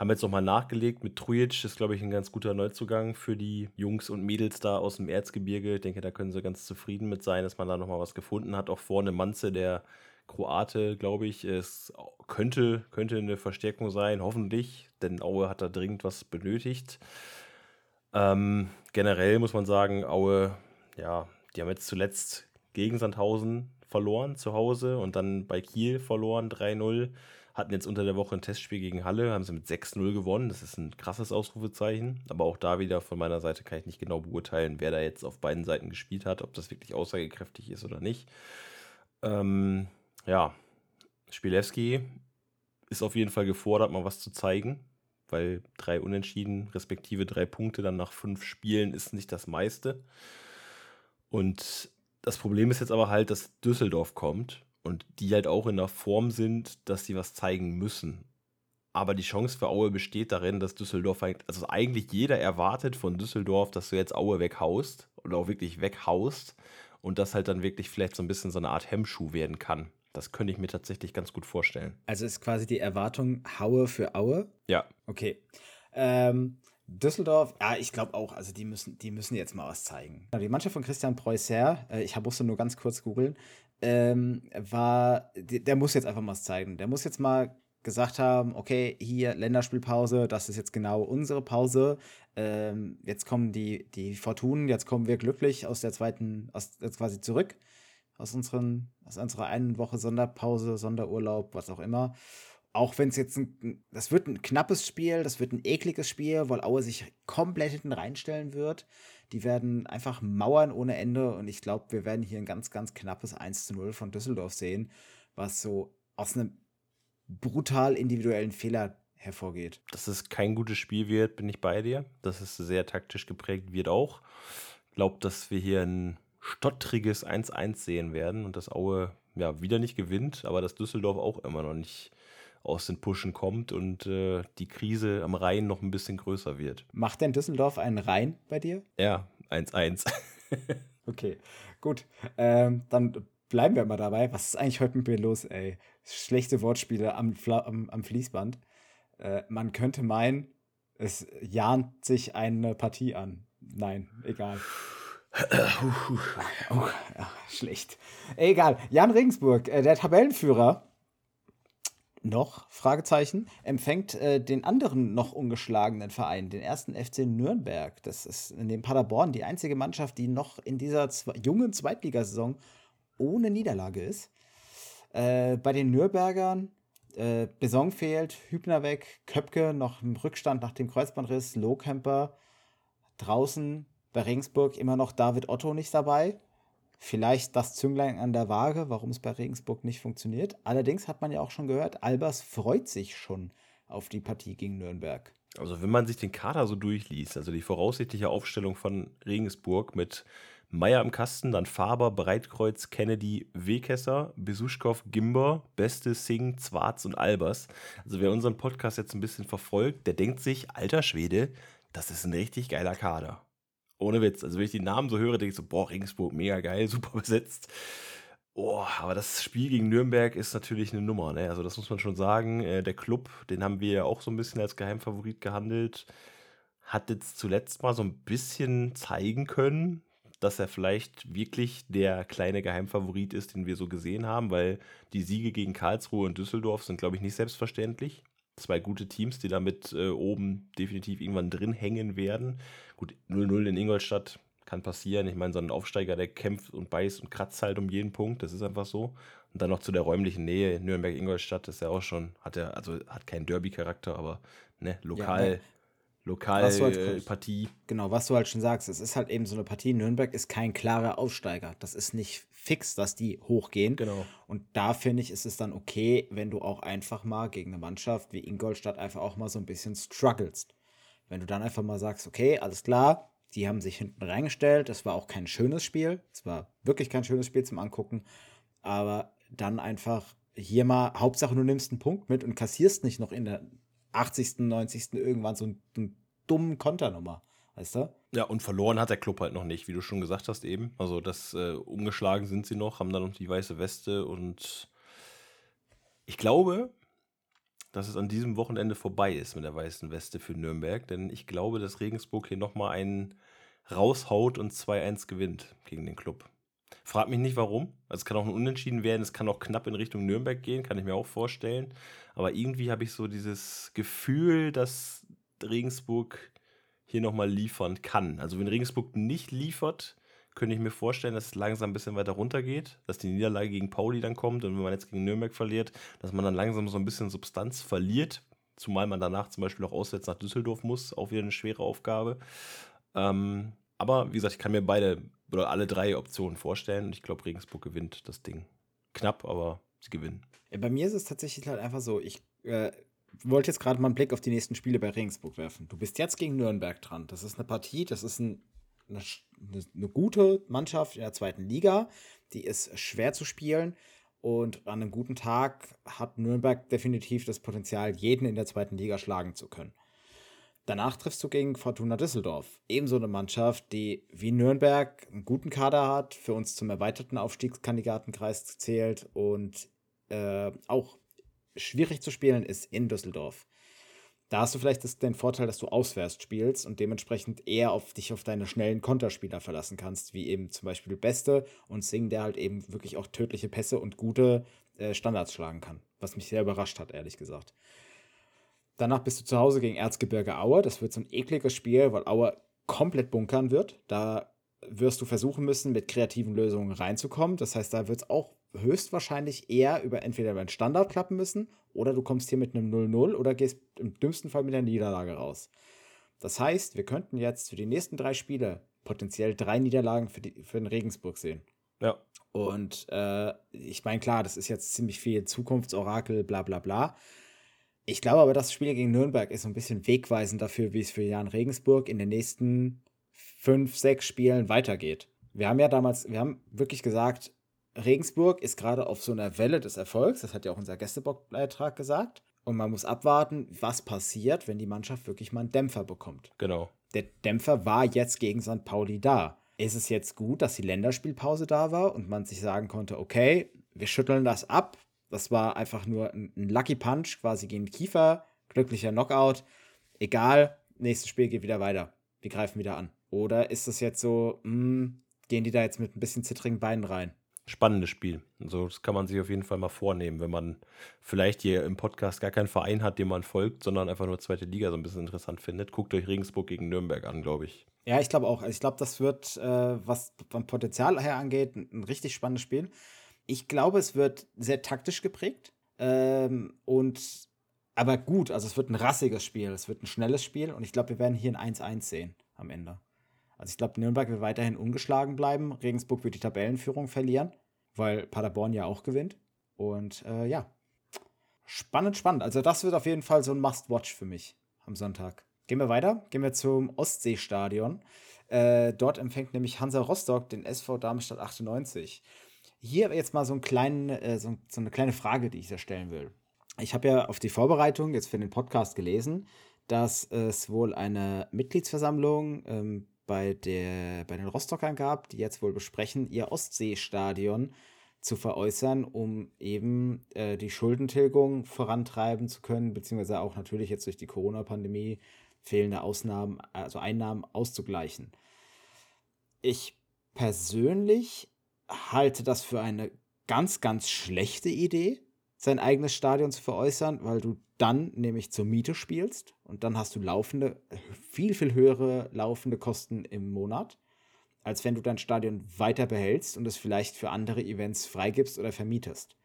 haben jetzt nochmal nachgelegt mit Trujic, ist, glaube ich, ein ganz guter Neuzugang für die Jungs und Mädels da aus dem Erzgebirge. Ich denke, da können sie ganz zufrieden mit sein, dass man da nochmal was gefunden hat. Auch vorne Manze, der Kroate, glaube ich, es könnte, könnte eine Verstärkung sein, hoffentlich, denn Aue hat da dringend was benötigt. Ähm, generell muss man sagen, Aue, ja, die haben jetzt zuletzt gegen Sandhausen verloren zu Hause und dann bei Kiel verloren 3-0 hatten jetzt unter der Woche ein Testspiel gegen Halle, haben sie mit 6-0 gewonnen. Das ist ein krasses Ausrufezeichen. Aber auch da wieder von meiner Seite kann ich nicht genau beurteilen, wer da jetzt auf beiden Seiten gespielt hat, ob das wirklich aussagekräftig ist oder nicht. Ähm, ja, Spielewski ist auf jeden Fall gefordert, mal was zu zeigen, weil drei Unentschieden, respektive drei Punkte dann nach fünf Spielen ist nicht das meiste. Und das Problem ist jetzt aber halt, dass Düsseldorf kommt und die halt auch in der Form sind, dass sie was zeigen müssen. Aber die Chance für Aue besteht darin, dass Düsseldorf, also eigentlich jeder erwartet von Düsseldorf, dass du jetzt Aue weghaust oder auch wirklich weghaust und das halt dann wirklich vielleicht so ein bisschen so eine Art Hemmschuh werden kann. Das könnte ich mir tatsächlich ganz gut vorstellen. Also ist quasi die Erwartung Haue für Aue? Ja. Okay. Ähm, Düsseldorf, ja, ich glaube auch, also die müssen, die müssen jetzt mal was zeigen. Die Mannschaft von Christian Preußer, äh, ich musste nur ganz kurz googeln, ähm, war, der muss jetzt einfach mal was zeigen. Der muss jetzt mal gesagt haben, okay, hier Länderspielpause, das ist jetzt genau unsere Pause. Ähm, jetzt kommen die, die Fortunen, jetzt kommen wir glücklich aus der zweiten, aus, quasi zurück aus, unseren, aus unserer einen Woche Sonderpause, Sonderurlaub, was auch immer. Auch wenn es jetzt ein, das wird ein knappes Spiel, das wird ein ekliges Spiel, weil Aue sich komplett hinten reinstellen wird. Die werden einfach mauern ohne Ende und ich glaube, wir werden hier ein ganz, ganz knappes 1 zu 0 von Düsseldorf sehen, was so aus einem brutal individuellen Fehler hervorgeht. Dass es kein gutes Spiel wird, bin ich bei dir. Dass es sehr taktisch geprägt wird auch. Ich glaube, dass wir hier ein stottriges 1-1 sehen werden und dass Aue ja wieder nicht gewinnt, aber dass Düsseldorf auch immer noch nicht aus den Pushen kommt und äh, die Krise am Rhein noch ein bisschen größer wird. Macht denn Düsseldorf einen Rhein bei dir? Ja, 1-1. okay, gut. Ähm, dann bleiben wir mal dabei. Was ist eigentlich heute mit mir los, ey? Schlechte Wortspiele am, am, am Fließband. Äh, man könnte meinen, es jahnt sich eine Partie an. Nein, egal. Oh, schlecht. Egal. Jan Regensburg, äh, der Tabellenführer, noch, Fragezeichen, empfängt äh, den anderen noch ungeschlagenen Verein, den ersten FC Nürnberg. Das ist in dem Paderborn die einzige Mannschaft, die noch in dieser zwe jungen Zweitligasaison ohne Niederlage ist. Äh, bei den Nürnbergern, äh, Beson fehlt, Hübner weg, Köpke noch im Rückstand nach dem Kreuzbandriss, Lohkemper draußen, bei Regensburg immer noch David Otto nicht dabei. Vielleicht das Zünglein an der Waage, warum es bei Regensburg nicht funktioniert. Allerdings hat man ja auch schon gehört, Albers freut sich schon auf die Partie gegen Nürnberg. Also wenn man sich den Kader so durchliest, also die voraussichtliche Aufstellung von Regensburg mit Meier im Kasten, dann Faber, Breitkreuz, Kennedy, Wekesser, Besuschkow, Gimber, Beste, Singh, Zwarz und Albers. Also wer unseren Podcast jetzt ein bisschen verfolgt, der denkt sich, alter Schwede, das ist ein richtig geiler Kader. Ohne Witz. Also wenn ich die Namen so höre, denke ich so, boah, Regensburg, mega geil, super besetzt. Oh, aber das Spiel gegen Nürnberg ist natürlich eine Nummer. Ne? Also das muss man schon sagen. Äh, der Club, den haben wir ja auch so ein bisschen als Geheimfavorit gehandelt, hat jetzt zuletzt mal so ein bisschen zeigen können, dass er vielleicht wirklich der kleine Geheimfavorit ist, den wir so gesehen haben, weil die Siege gegen Karlsruhe und Düsseldorf sind, glaube ich, nicht selbstverständlich zwei gute Teams, die damit äh, oben definitiv irgendwann drin hängen werden. Gut, 0-0 in Ingolstadt kann passieren. Ich meine, so ein Aufsteiger, der kämpft und beißt und kratzt halt um jeden Punkt. Das ist einfach so. Und dann noch zu der räumlichen Nähe. Nürnberg-Ingolstadt ist ja auch schon, hat ja, also hat keinen Derby-Charakter, aber ne, lokal. Ja, ne. Lokalpartie. Halt, genau, was du halt schon sagst, es ist halt eben so eine Partie. Nürnberg ist kein klarer Aufsteiger. Das ist nicht fix, dass die hochgehen. Genau. Und da finde ich, ist es dann okay, wenn du auch einfach mal gegen eine Mannschaft wie Ingolstadt einfach auch mal so ein bisschen strugglest. Wenn du dann einfach mal sagst, okay, alles klar, die haben sich hinten reingestellt, das war auch kein schönes Spiel, es war wirklich kein schönes Spiel zum Angucken, aber dann einfach hier mal, Hauptsache du nimmst einen Punkt mit und kassierst nicht noch in der 80., 90. irgendwann so einen, einen dummen Konternummer. Weißt du? Ja, und verloren hat der Club halt noch nicht, wie du schon gesagt hast eben. Also das äh, umgeschlagen sind sie noch, haben dann noch die weiße Weste und ich glaube, dass es an diesem Wochenende vorbei ist mit der weißen Weste für Nürnberg, denn ich glaube, dass Regensburg hier nochmal einen raushaut und 2-1 gewinnt gegen den Club. Frag mich nicht warum. Also es kann auch ein Unentschieden werden, es kann auch knapp in Richtung Nürnberg gehen, kann ich mir auch vorstellen. Aber irgendwie habe ich so dieses Gefühl, dass Regensburg hier nochmal liefern kann. Also wenn Regensburg nicht liefert, könnte ich mir vorstellen, dass es langsam ein bisschen weiter runter geht, dass die Niederlage gegen Pauli dann kommt und wenn man jetzt gegen Nürnberg verliert, dass man dann langsam so ein bisschen Substanz verliert, zumal man danach zum Beispiel auch auswärts nach Düsseldorf muss, auch wieder eine schwere Aufgabe. Ähm, aber wie gesagt, ich kann mir beide oder alle drei Optionen vorstellen und ich glaube, Regensburg gewinnt das Ding. Knapp, aber sie gewinnen. Bei mir ist es tatsächlich halt einfach so, ich äh, wollte jetzt gerade mal einen Blick auf die nächsten Spiele bei Regensburg werfen. Du bist jetzt gegen Nürnberg dran. Das ist eine Partie, das ist ein, eine, eine gute Mannschaft in der zweiten Liga. Die ist schwer zu spielen. Und an einem guten Tag hat Nürnberg definitiv das Potenzial, jeden in der zweiten Liga schlagen zu können. Danach triffst du gegen Fortuna Düsseldorf. Ebenso eine Mannschaft, die wie Nürnberg einen guten Kader hat, für uns zum erweiterten Aufstiegskandidatenkreis zählt und äh, auch schwierig zu spielen ist in Düsseldorf. Da hast du vielleicht das, den Vorteil, dass du auswärts spielst und dementsprechend eher auf dich auf deine schnellen Konterspieler verlassen kannst, wie eben zum Beispiel Beste und Sing, der halt eben wirklich auch tödliche Pässe und gute äh, Standards schlagen kann. Was mich sehr überrascht hat, ehrlich gesagt. Danach bist du zu Hause gegen Erzgebirge Aue. Das wird so ein ekliges Spiel, weil Aue komplett bunkern wird. Da wirst du versuchen müssen, mit kreativen Lösungen reinzukommen. Das heißt, da wird es auch höchstwahrscheinlich eher über entweder über einen Standard klappen müssen oder du kommst hier mit einem 0-0 oder gehst im dümmsten Fall mit der Niederlage raus. Das heißt, wir könnten jetzt für die nächsten drei Spiele potenziell drei Niederlagen für, die, für den Regensburg sehen. Ja. Und äh, ich meine, klar, das ist jetzt ziemlich viel Zukunftsorakel, bla bla bla. Ich glaube aber, das Spiel gegen Nürnberg ist so ein bisschen wegweisend dafür, wie es für Jan Regensburg in den nächsten fünf, sechs Spielen weitergeht. Wir haben ja damals, wir haben wirklich gesagt, Regensburg ist gerade auf so einer Welle des Erfolgs, das hat ja auch unser Gästebeitrag gesagt. Und man muss abwarten, was passiert, wenn die Mannschaft wirklich mal einen Dämpfer bekommt. Genau. Der Dämpfer war jetzt gegen St. Pauli da. Ist es jetzt gut, dass die Länderspielpause da war und man sich sagen konnte, okay, wir schütteln das ab, das war einfach nur ein, ein Lucky Punch, quasi gegen Kiefer, glücklicher Knockout. Egal, nächstes Spiel geht wieder weiter. Wir greifen wieder an. Oder ist das jetzt so, mh, hm, gehen die da jetzt mit ein bisschen zittrigen Beinen rein? Spannendes Spiel. Also das kann man sich auf jeden Fall mal vornehmen, wenn man vielleicht hier im Podcast gar keinen Verein hat, dem man folgt, sondern einfach nur zweite Liga so ein bisschen interessant findet. Guckt euch Regensburg gegen Nürnberg an, glaube ich. Ja, ich glaube auch. Also ich glaube, das wird, äh, was beim Potenzial her angeht, ein, ein richtig spannendes Spiel. Ich glaube, es wird sehr taktisch geprägt. Ähm, und aber gut, also es wird ein rassiges Spiel, es wird ein schnelles Spiel und ich glaube, wir werden hier ein 1-1 sehen am Ende. Also ich glaube, Nürnberg wird weiterhin ungeschlagen bleiben. Regensburg wird die Tabellenführung verlieren, weil Paderborn ja auch gewinnt. Und äh, ja, spannend, spannend. Also das wird auf jeden Fall so ein Must-Watch für mich am Sonntag. Gehen wir weiter, gehen wir zum Ostseestadion. Äh, dort empfängt nämlich Hansa Rostock den SV Darmstadt 98. Hier jetzt mal so, einen kleinen, äh, so, so eine kleine Frage, die ich da stellen will. Ich habe ja auf die Vorbereitung jetzt für den Podcast gelesen, dass es wohl eine Mitgliedsversammlung ähm, bei, der, bei den Rostockern gab, die jetzt wohl besprechen, ihr Ostseestadion zu veräußern, um eben äh, die Schuldentilgung vorantreiben zu können, beziehungsweise auch natürlich jetzt durch die Corona-Pandemie fehlende Ausnahmen, also Einnahmen auszugleichen. Ich persönlich halte das für eine ganz, ganz schlechte Idee, sein eigenes Stadion zu veräußern, weil du dann nämlich zur Miete spielst und dann hast du laufende, viel, viel höhere laufende Kosten im Monat, als wenn du dein Stadion weiter behältst und es vielleicht für andere Events freigibst oder vermietest.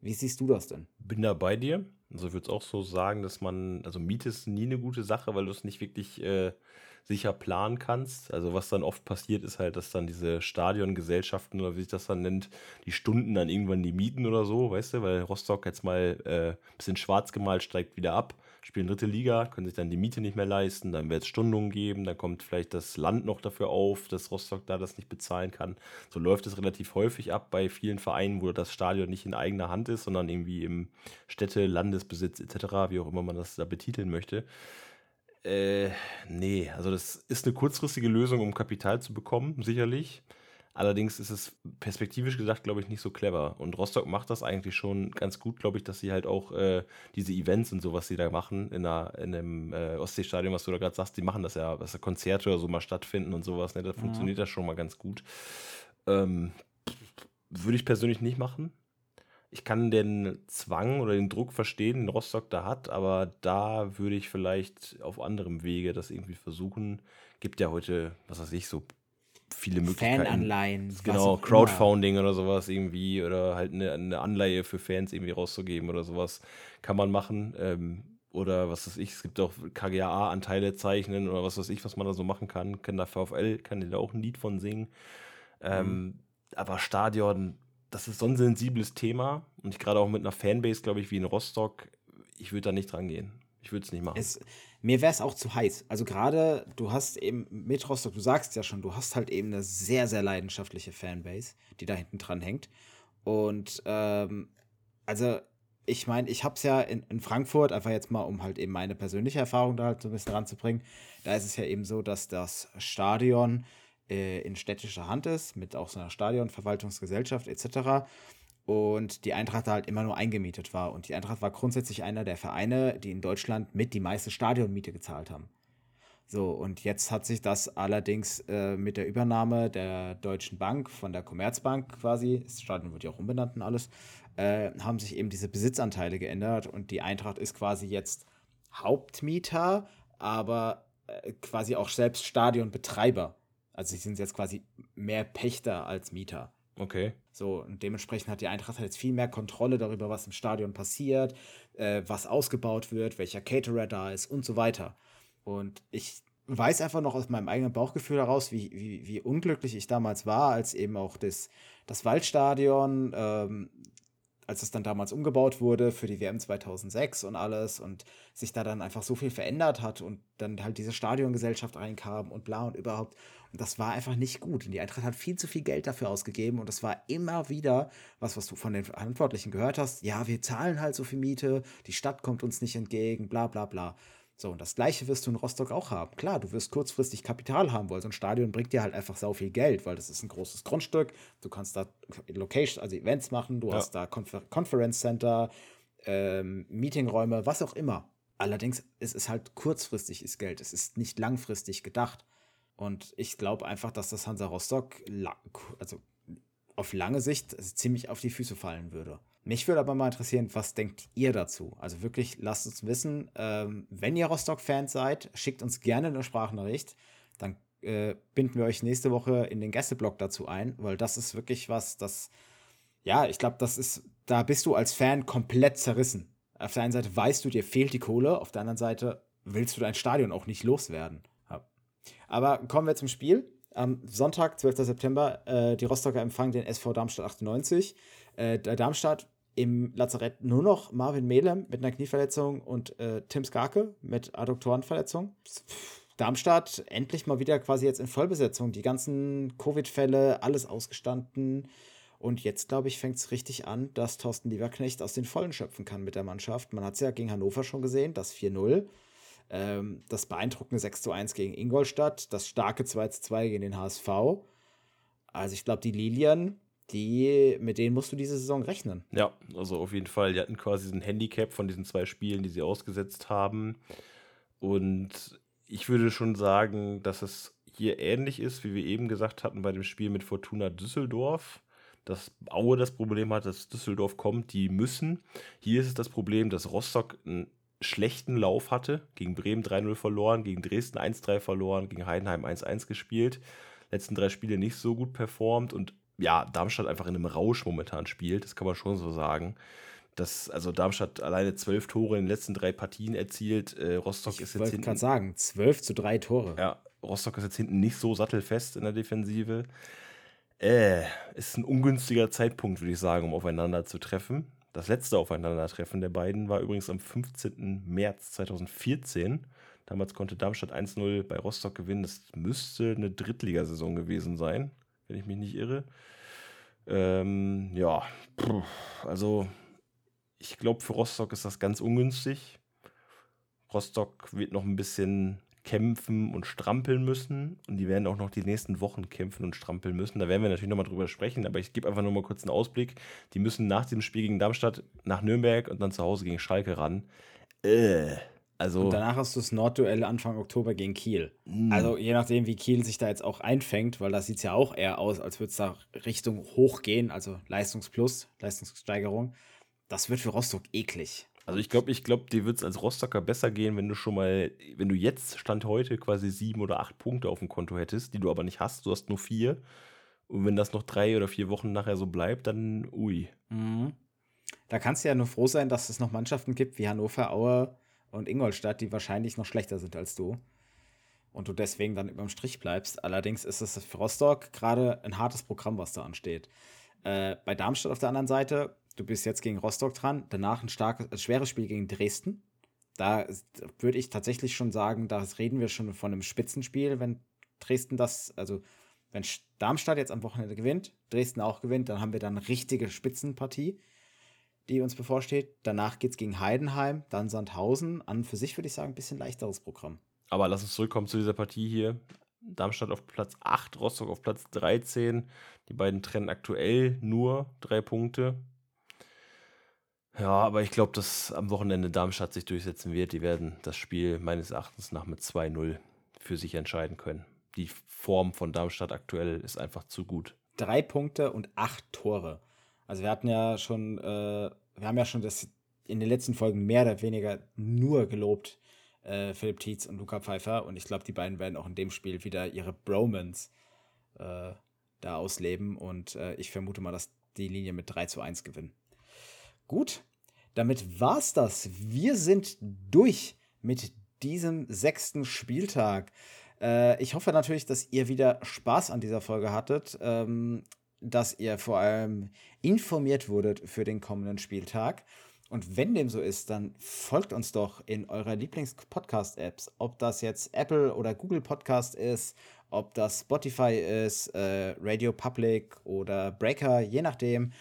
Wie siehst du das denn? Bin da bei dir. Also ich würde es auch so sagen, dass man, also Miete ist nie eine gute Sache, weil du es nicht wirklich äh, sicher planen kannst. Also was dann oft passiert, ist halt, dass dann diese Stadiongesellschaften oder wie sich das dann nennt, die Stunden dann irgendwann die mieten oder so, weißt du, weil Rostock jetzt mal äh, ein bisschen schwarz gemalt, steigt wieder ab, spielen dritte Liga, können sich dann die Miete nicht mehr leisten, dann wird es Stundungen geben, dann kommt vielleicht das Land noch dafür auf, dass Rostock da das nicht bezahlen kann. So läuft es relativ häufig ab bei vielen Vereinen, wo das Stadion nicht in eigener Hand ist, sondern irgendwie im Städte, Landesbesitz etc., wie auch immer man das da betiteln möchte. Äh, nee, also das ist eine kurzfristige Lösung, um Kapital zu bekommen, sicherlich. Allerdings ist es perspektivisch gesagt, glaube ich, nicht so clever. Und Rostock macht das eigentlich schon ganz gut, glaube ich, dass sie halt auch äh, diese Events und so, was sie da machen, in, einer, in einem äh, Ostseestadion, was du da gerade sagst, die machen das ja, dass da Konzerte oder so mal stattfinden und sowas. Ne? Da mhm. funktioniert das schon mal ganz gut. Ähm, würde ich persönlich nicht machen ich kann den Zwang oder den Druck verstehen, den Rostock da hat, aber da würde ich vielleicht auf anderem Wege das irgendwie versuchen. Gibt ja heute, was weiß ich, so viele Möglichkeiten. Fananleihen. Genau, Crowdfunding immer. oder sowas irgendwie oder halt eine, eine, Anleihe für Fans irgendwie rauszugeben oder sowas kann man machen. Ähm, oder was weiß ich, es gibt auch KGAA-Anteile zeichnen oder was weiß ich, was man da so machen kann. Kann da VfL, kann da auch ein Lied von singen. Ähm, mhm. Aber Stadion, das ist so ein sensibles Thema und ich gerade auch mit einer Fanbase, glaube ich, wie in Rostock, ich würde da nicht dran gehen. Ich würde es nicht machen. Mir wäre es auch zu heiß. Also gerade, du hast eben mit Rostock, du sagst ja schon, du hast halt eben eine sehr, sehr leidenschaftliche Fanbase, die da hinten dran hängt. Und ähm, also ich meine, ich habe es ja in, in, Frankfurt, einfach jetzt mal, um halt eben meine persönliche Erfahrung da halt so ein bisschen ranzubringen. Da ist es ja eben so, dass das Stadion äh, in städtischer Hand ist, mit auch so einer Stadionverwaltungsgesellschaft etc. Und die Eintracht da halt immer nur eingemietet war. Und die Eintracht war grundsätzlich einer der Vereine, die in Deutschland mit die meiste Stadionmiete gezahlt haben. So, und jetzt hat sich das allerdings äh, mit der Übernahme der Deutschen Bank von der Commerzbank quasi, das Stadion wird ja auch umbenannt und alles, äh, haben sich eben diese Besitzanteile geändert und die Eintracht ist quasi jetzt Hauptmieter, aber äh, quasi auch selbst Stadionbetreiber. Also sie sind jetzt quasi mehr Pächter als Mieter. Okay. So, und dementsprechend hat die Eintracht jetzt viel mehr Kontrolle darüber, was im Stadion passiert, äh, was ausgebaut wird, welcher Caterer da ist und so weiter. Und ich weiß einfach noch aus meinem eigenen Bauchgefühl heraus, wie, wie, wie unglücklich ich damals war, als eben auch das, das Waldstadion ähm, als es dann damals umgebaut wurde für die WM 2006 und alles und sich da dann einfach so viel verändert hat und dann halt diese Stadiongesellschaft reinkam und bla und überhaupt. Das war einfach nicht gut. Und die Eintracht hat viel zu viel Geld dafür ausgegeben und das war immer wieder was, was du von den Verantwortlichen gehört hast. Ja, wir zahlen halt so viel Miete, die Stadt kommt uns nicht entgegen, bla bla bla. So, und das gleiche wirst du in Rostock auch haben. Klar, du wirst kurzfristig Kapital haben wollen. So ein Stadion bringt dir halt einfach sau viel Geld, weil das ist ein großes Grundstück. Du kannst da Location, also Events machen, du ja. hast da Confer Conference Center, ähm, Meetingräume, was auch immer. Allerdings ist es halt kurzfristig ist Geld. Es ist nicht langfristig gedacht. Und ich glaube einfach, dass das Hansa Rostock also auf lange Sicht ziemlich auf die Füße fallen würde. Mich würde aber mal interessieren, was denkt ihr dazu? Also wirklich, lasst uns wissen, ähm, wenn ihr Rostock-Fans seid, schickt uns gerne eine Sprachnachricht. Dann äh, binden wir euch nächste Woche in den Gästeblock dazu ein, weil das ist wirklich was, das, ja, ich glaube, das ist, da bist du als Fan komplett zerrissen. Auf der einen Seite weißt du, dir fehlt die Kohle, auf der anderen Seite willst du dein Stadion auch nicht loswerden. Aber kommen wir zum Spiel. Am Sonntag, 12. September, äh, die Rostocker empfangen den SV Darmstadt 98. Äh, der Darmstadt im Lazarett nur noch Marvin Melem mit einer Knieverletzung und äh, Tim Skarke mit Adduktorenverletzung. Darmstadt endlich mal wieder quasi jetzt in Vollbesetzung. Die ganzen Covid-Fälle, alles ausgestanden. Und jetzt, glaube ich, fängt es richtig an, dass Thorsten Lieberknecht aus den Vollen schöpfen kann mit der Mannschaft. Man hat es ja gegen Hannover schon gesehen, das 4-0. Ähm, das beeindruckende 6-1 gegen Ingolstadt. Das starke 2-2 gegen den HSV. Also ich glaube, die Lilien die, mit denen musst du diese Saison rechnen. Ja, also auf jeden Fall. Die hatten quasi diesen Handicap von diesen zwei Spielen, die sie ausgesetzt haben. Und ich würde schon sagen, dass es hier ähnlich ist, wie wir eben gesagt hatten bei dem Spiel mit Fortuna Düsseldorf. Dass Aue das Problem hat, dass Düsseldorf kommt, die müssen. Hier ist es das Problem, dass Rostock einen schlechten Lauf hatte. Gegen Bremen 3-0 verloren, gegen Dresden 1-3 verloren, gegen Heidenheim 1-1 gespielt. Letzten drei Spiele nicht so gut performt und ja, Darmstadt einfach in einem Rausch momentan spielt, das kann man schon so sagen. Das, also Darmstadt alleine zwölf Tore in den letzten drei Partien erzielt. Äh, Rostock ich ist jetzt hinten. Ich sagen, zwölf zu drei Tore. Ja, Rostock ist jetzt hinten nicht so sattelfest in der Defensive. Äh, ist ein ungünstiger Zeitpunkt, würde ich sagen, um aufeinander zu treffen. Das letzte Aufeinandertreffen der beiden war übrigens am 15. März 2014. Damals konnte Darmstadt 1-0 bei Rostock gewinnen. Das müsste eine Drittligasaison gewesen sein, wenn ich mich nicht irre. Ähm, ja, also ich glaube, für Rostock ist das ganz ungünstig. Rostock wird noch ein bisschen kämpfen und strampeln müssen. Und die werden auch noch die nächsten Wochen kämpfen und strampeln müssen. Da werden wir natürlich nochmal drüber sprechen, aber ich gebe einfach nur mal kurz einen Ausblick. Die müssen nach dem Spiel gegen Darmstadt nach Nürnberg und dann zu Hause gegen Schalke ran. Äh. Also, und danach hast du das Nordduell Anfang Oktober gegen Kiel. Mm. Also je nachdem, wie Kiel sich da jetzt auch einfängt, weil da sieht es ja auch eher aus, als würde es da Richtung hoch gehen, also Leistungsplus, Leistungssteigerung. Das wird für Rostock eklig. Also ich glaube, ich glaube, dir wird es als Rostocker besser gehen, wenn du schon mal, wenn du jetzt Stand heute quasi sieben oder acht Punkte auf dem Konto hättest, die du aber nicht hast. Du hast nur vier. Und wenn das noch drei oder vier Wochen nachher so bleibt, dann ui. Mhm. Da kannst du ja nur froh sein, dass es noch Mannschaften gibt wie Hannover, Aue und Ingolstadt, die wahrscheinlich noch schlechter sind als du. Und du deswegen dann überm Strich bleibst. Allerdings ist es für Rostock gerade ein hartes Programm, was da ansteht. Äh, bei Darmstadt auf der anderen Seite du bist jetzt gegen Rostock dran, danach ein starkes, ein schweres Spiel gegen Dresden. Da würde ich tatsächlich schon sagen, da reden wir schon von einem Spitzenspiel, wenn Dresden das, also wenn Darmstadt jetzt am Wochenende gewinnt, Dresden auch gewinnt, dann haben wir dann eine richtige Spitzenpartie, die uns bevorsteht. Danach geht es gegen Heidenheim, dann Sandhausen. An für sich würde ich sagen, ein bisschen leichteres Programm. Aber lass uns zurückkommen zu dieser Partie hier. Darmstadt auf Platz 8, Rostock auf Platz 13. Die beiden trennen aktuell nur drei Punkte. Ja, aber ich glaube, dass am Wochenende Darmstadt sich durchsetzen wird. Die werden das Spiel meines Erachtens nach mit 2-0 für sich entscheiden können. Die Form von Darmstadt aktuell ist einfach zu gut. Drei Punkte und acht Tore. Also wir hatten ja schon, äh, wir haben ja schon das in den letzten Folgen mehr oder weniger nur gelobt, äh, Philipp Tietz und Luca Pfeiffer. Und ich glaube, die beiden werden auch in dem Spiel wieder ihre Bromance äh, da ausleben. Und äh, ich vermute mal, dass die Linie mit 3 zu 1 gewinnen. Gut, damit war's das. Wir sind durch mit diesem sechsten Spieltag. Äh, ich hoffe natürlich, dass ihr wieder Spaß an dieser Folge hattet, ähm, dass ihr vor allem informiert wurdet für den kommenden Spieltag. Und wenn dem so ist, dann folgt uns doch in eurer Lieblings-Podcast-Apps. Ob das jetzt Apple oder Google Podcast ist, ob das Spotify ist, äh, Radio Public oder Breaker, je nachdem.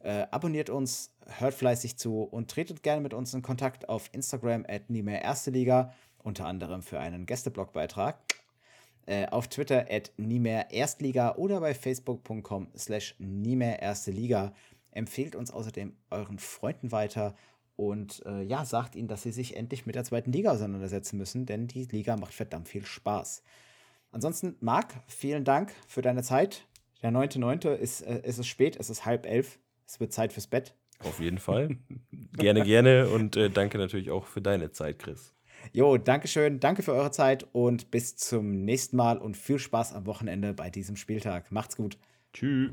Äh, abonniert uns, hört fleißig zu und tretet gerne mit uns in Kontakt auf Instagram at Niemeyer Erste Liga, unter anderem für einen Gästeblogbeitrag. Äh, auf Twitter at Niemeyer Erstliga oder bei facebook.com slash Niemeyer Erste Liga. Empfehlt uns außerdem euren Freunden weiter und äh, ja, sagt ihnen, dass sie sich endlich mit der zweiten Liga auseinandersetzen müssen, denn die Liga macht verdammt viel Spaß. Ansonsten, Marc, vielen Dank für deine Zeit. Der 9.9. ist, äh, ist es spät, es ist halb elf. Es wird Zeit fürs Bett. Auf jeden Fall. gerne, gerne und äh, danke natürlich auch für deine Zeit, Chris. Jo, danke schön, danke für eure Zeit und bis zum nächsten Mal und viel Spaß am Wochenende bei diesem Spieltag. Macht's gut. Tschüss.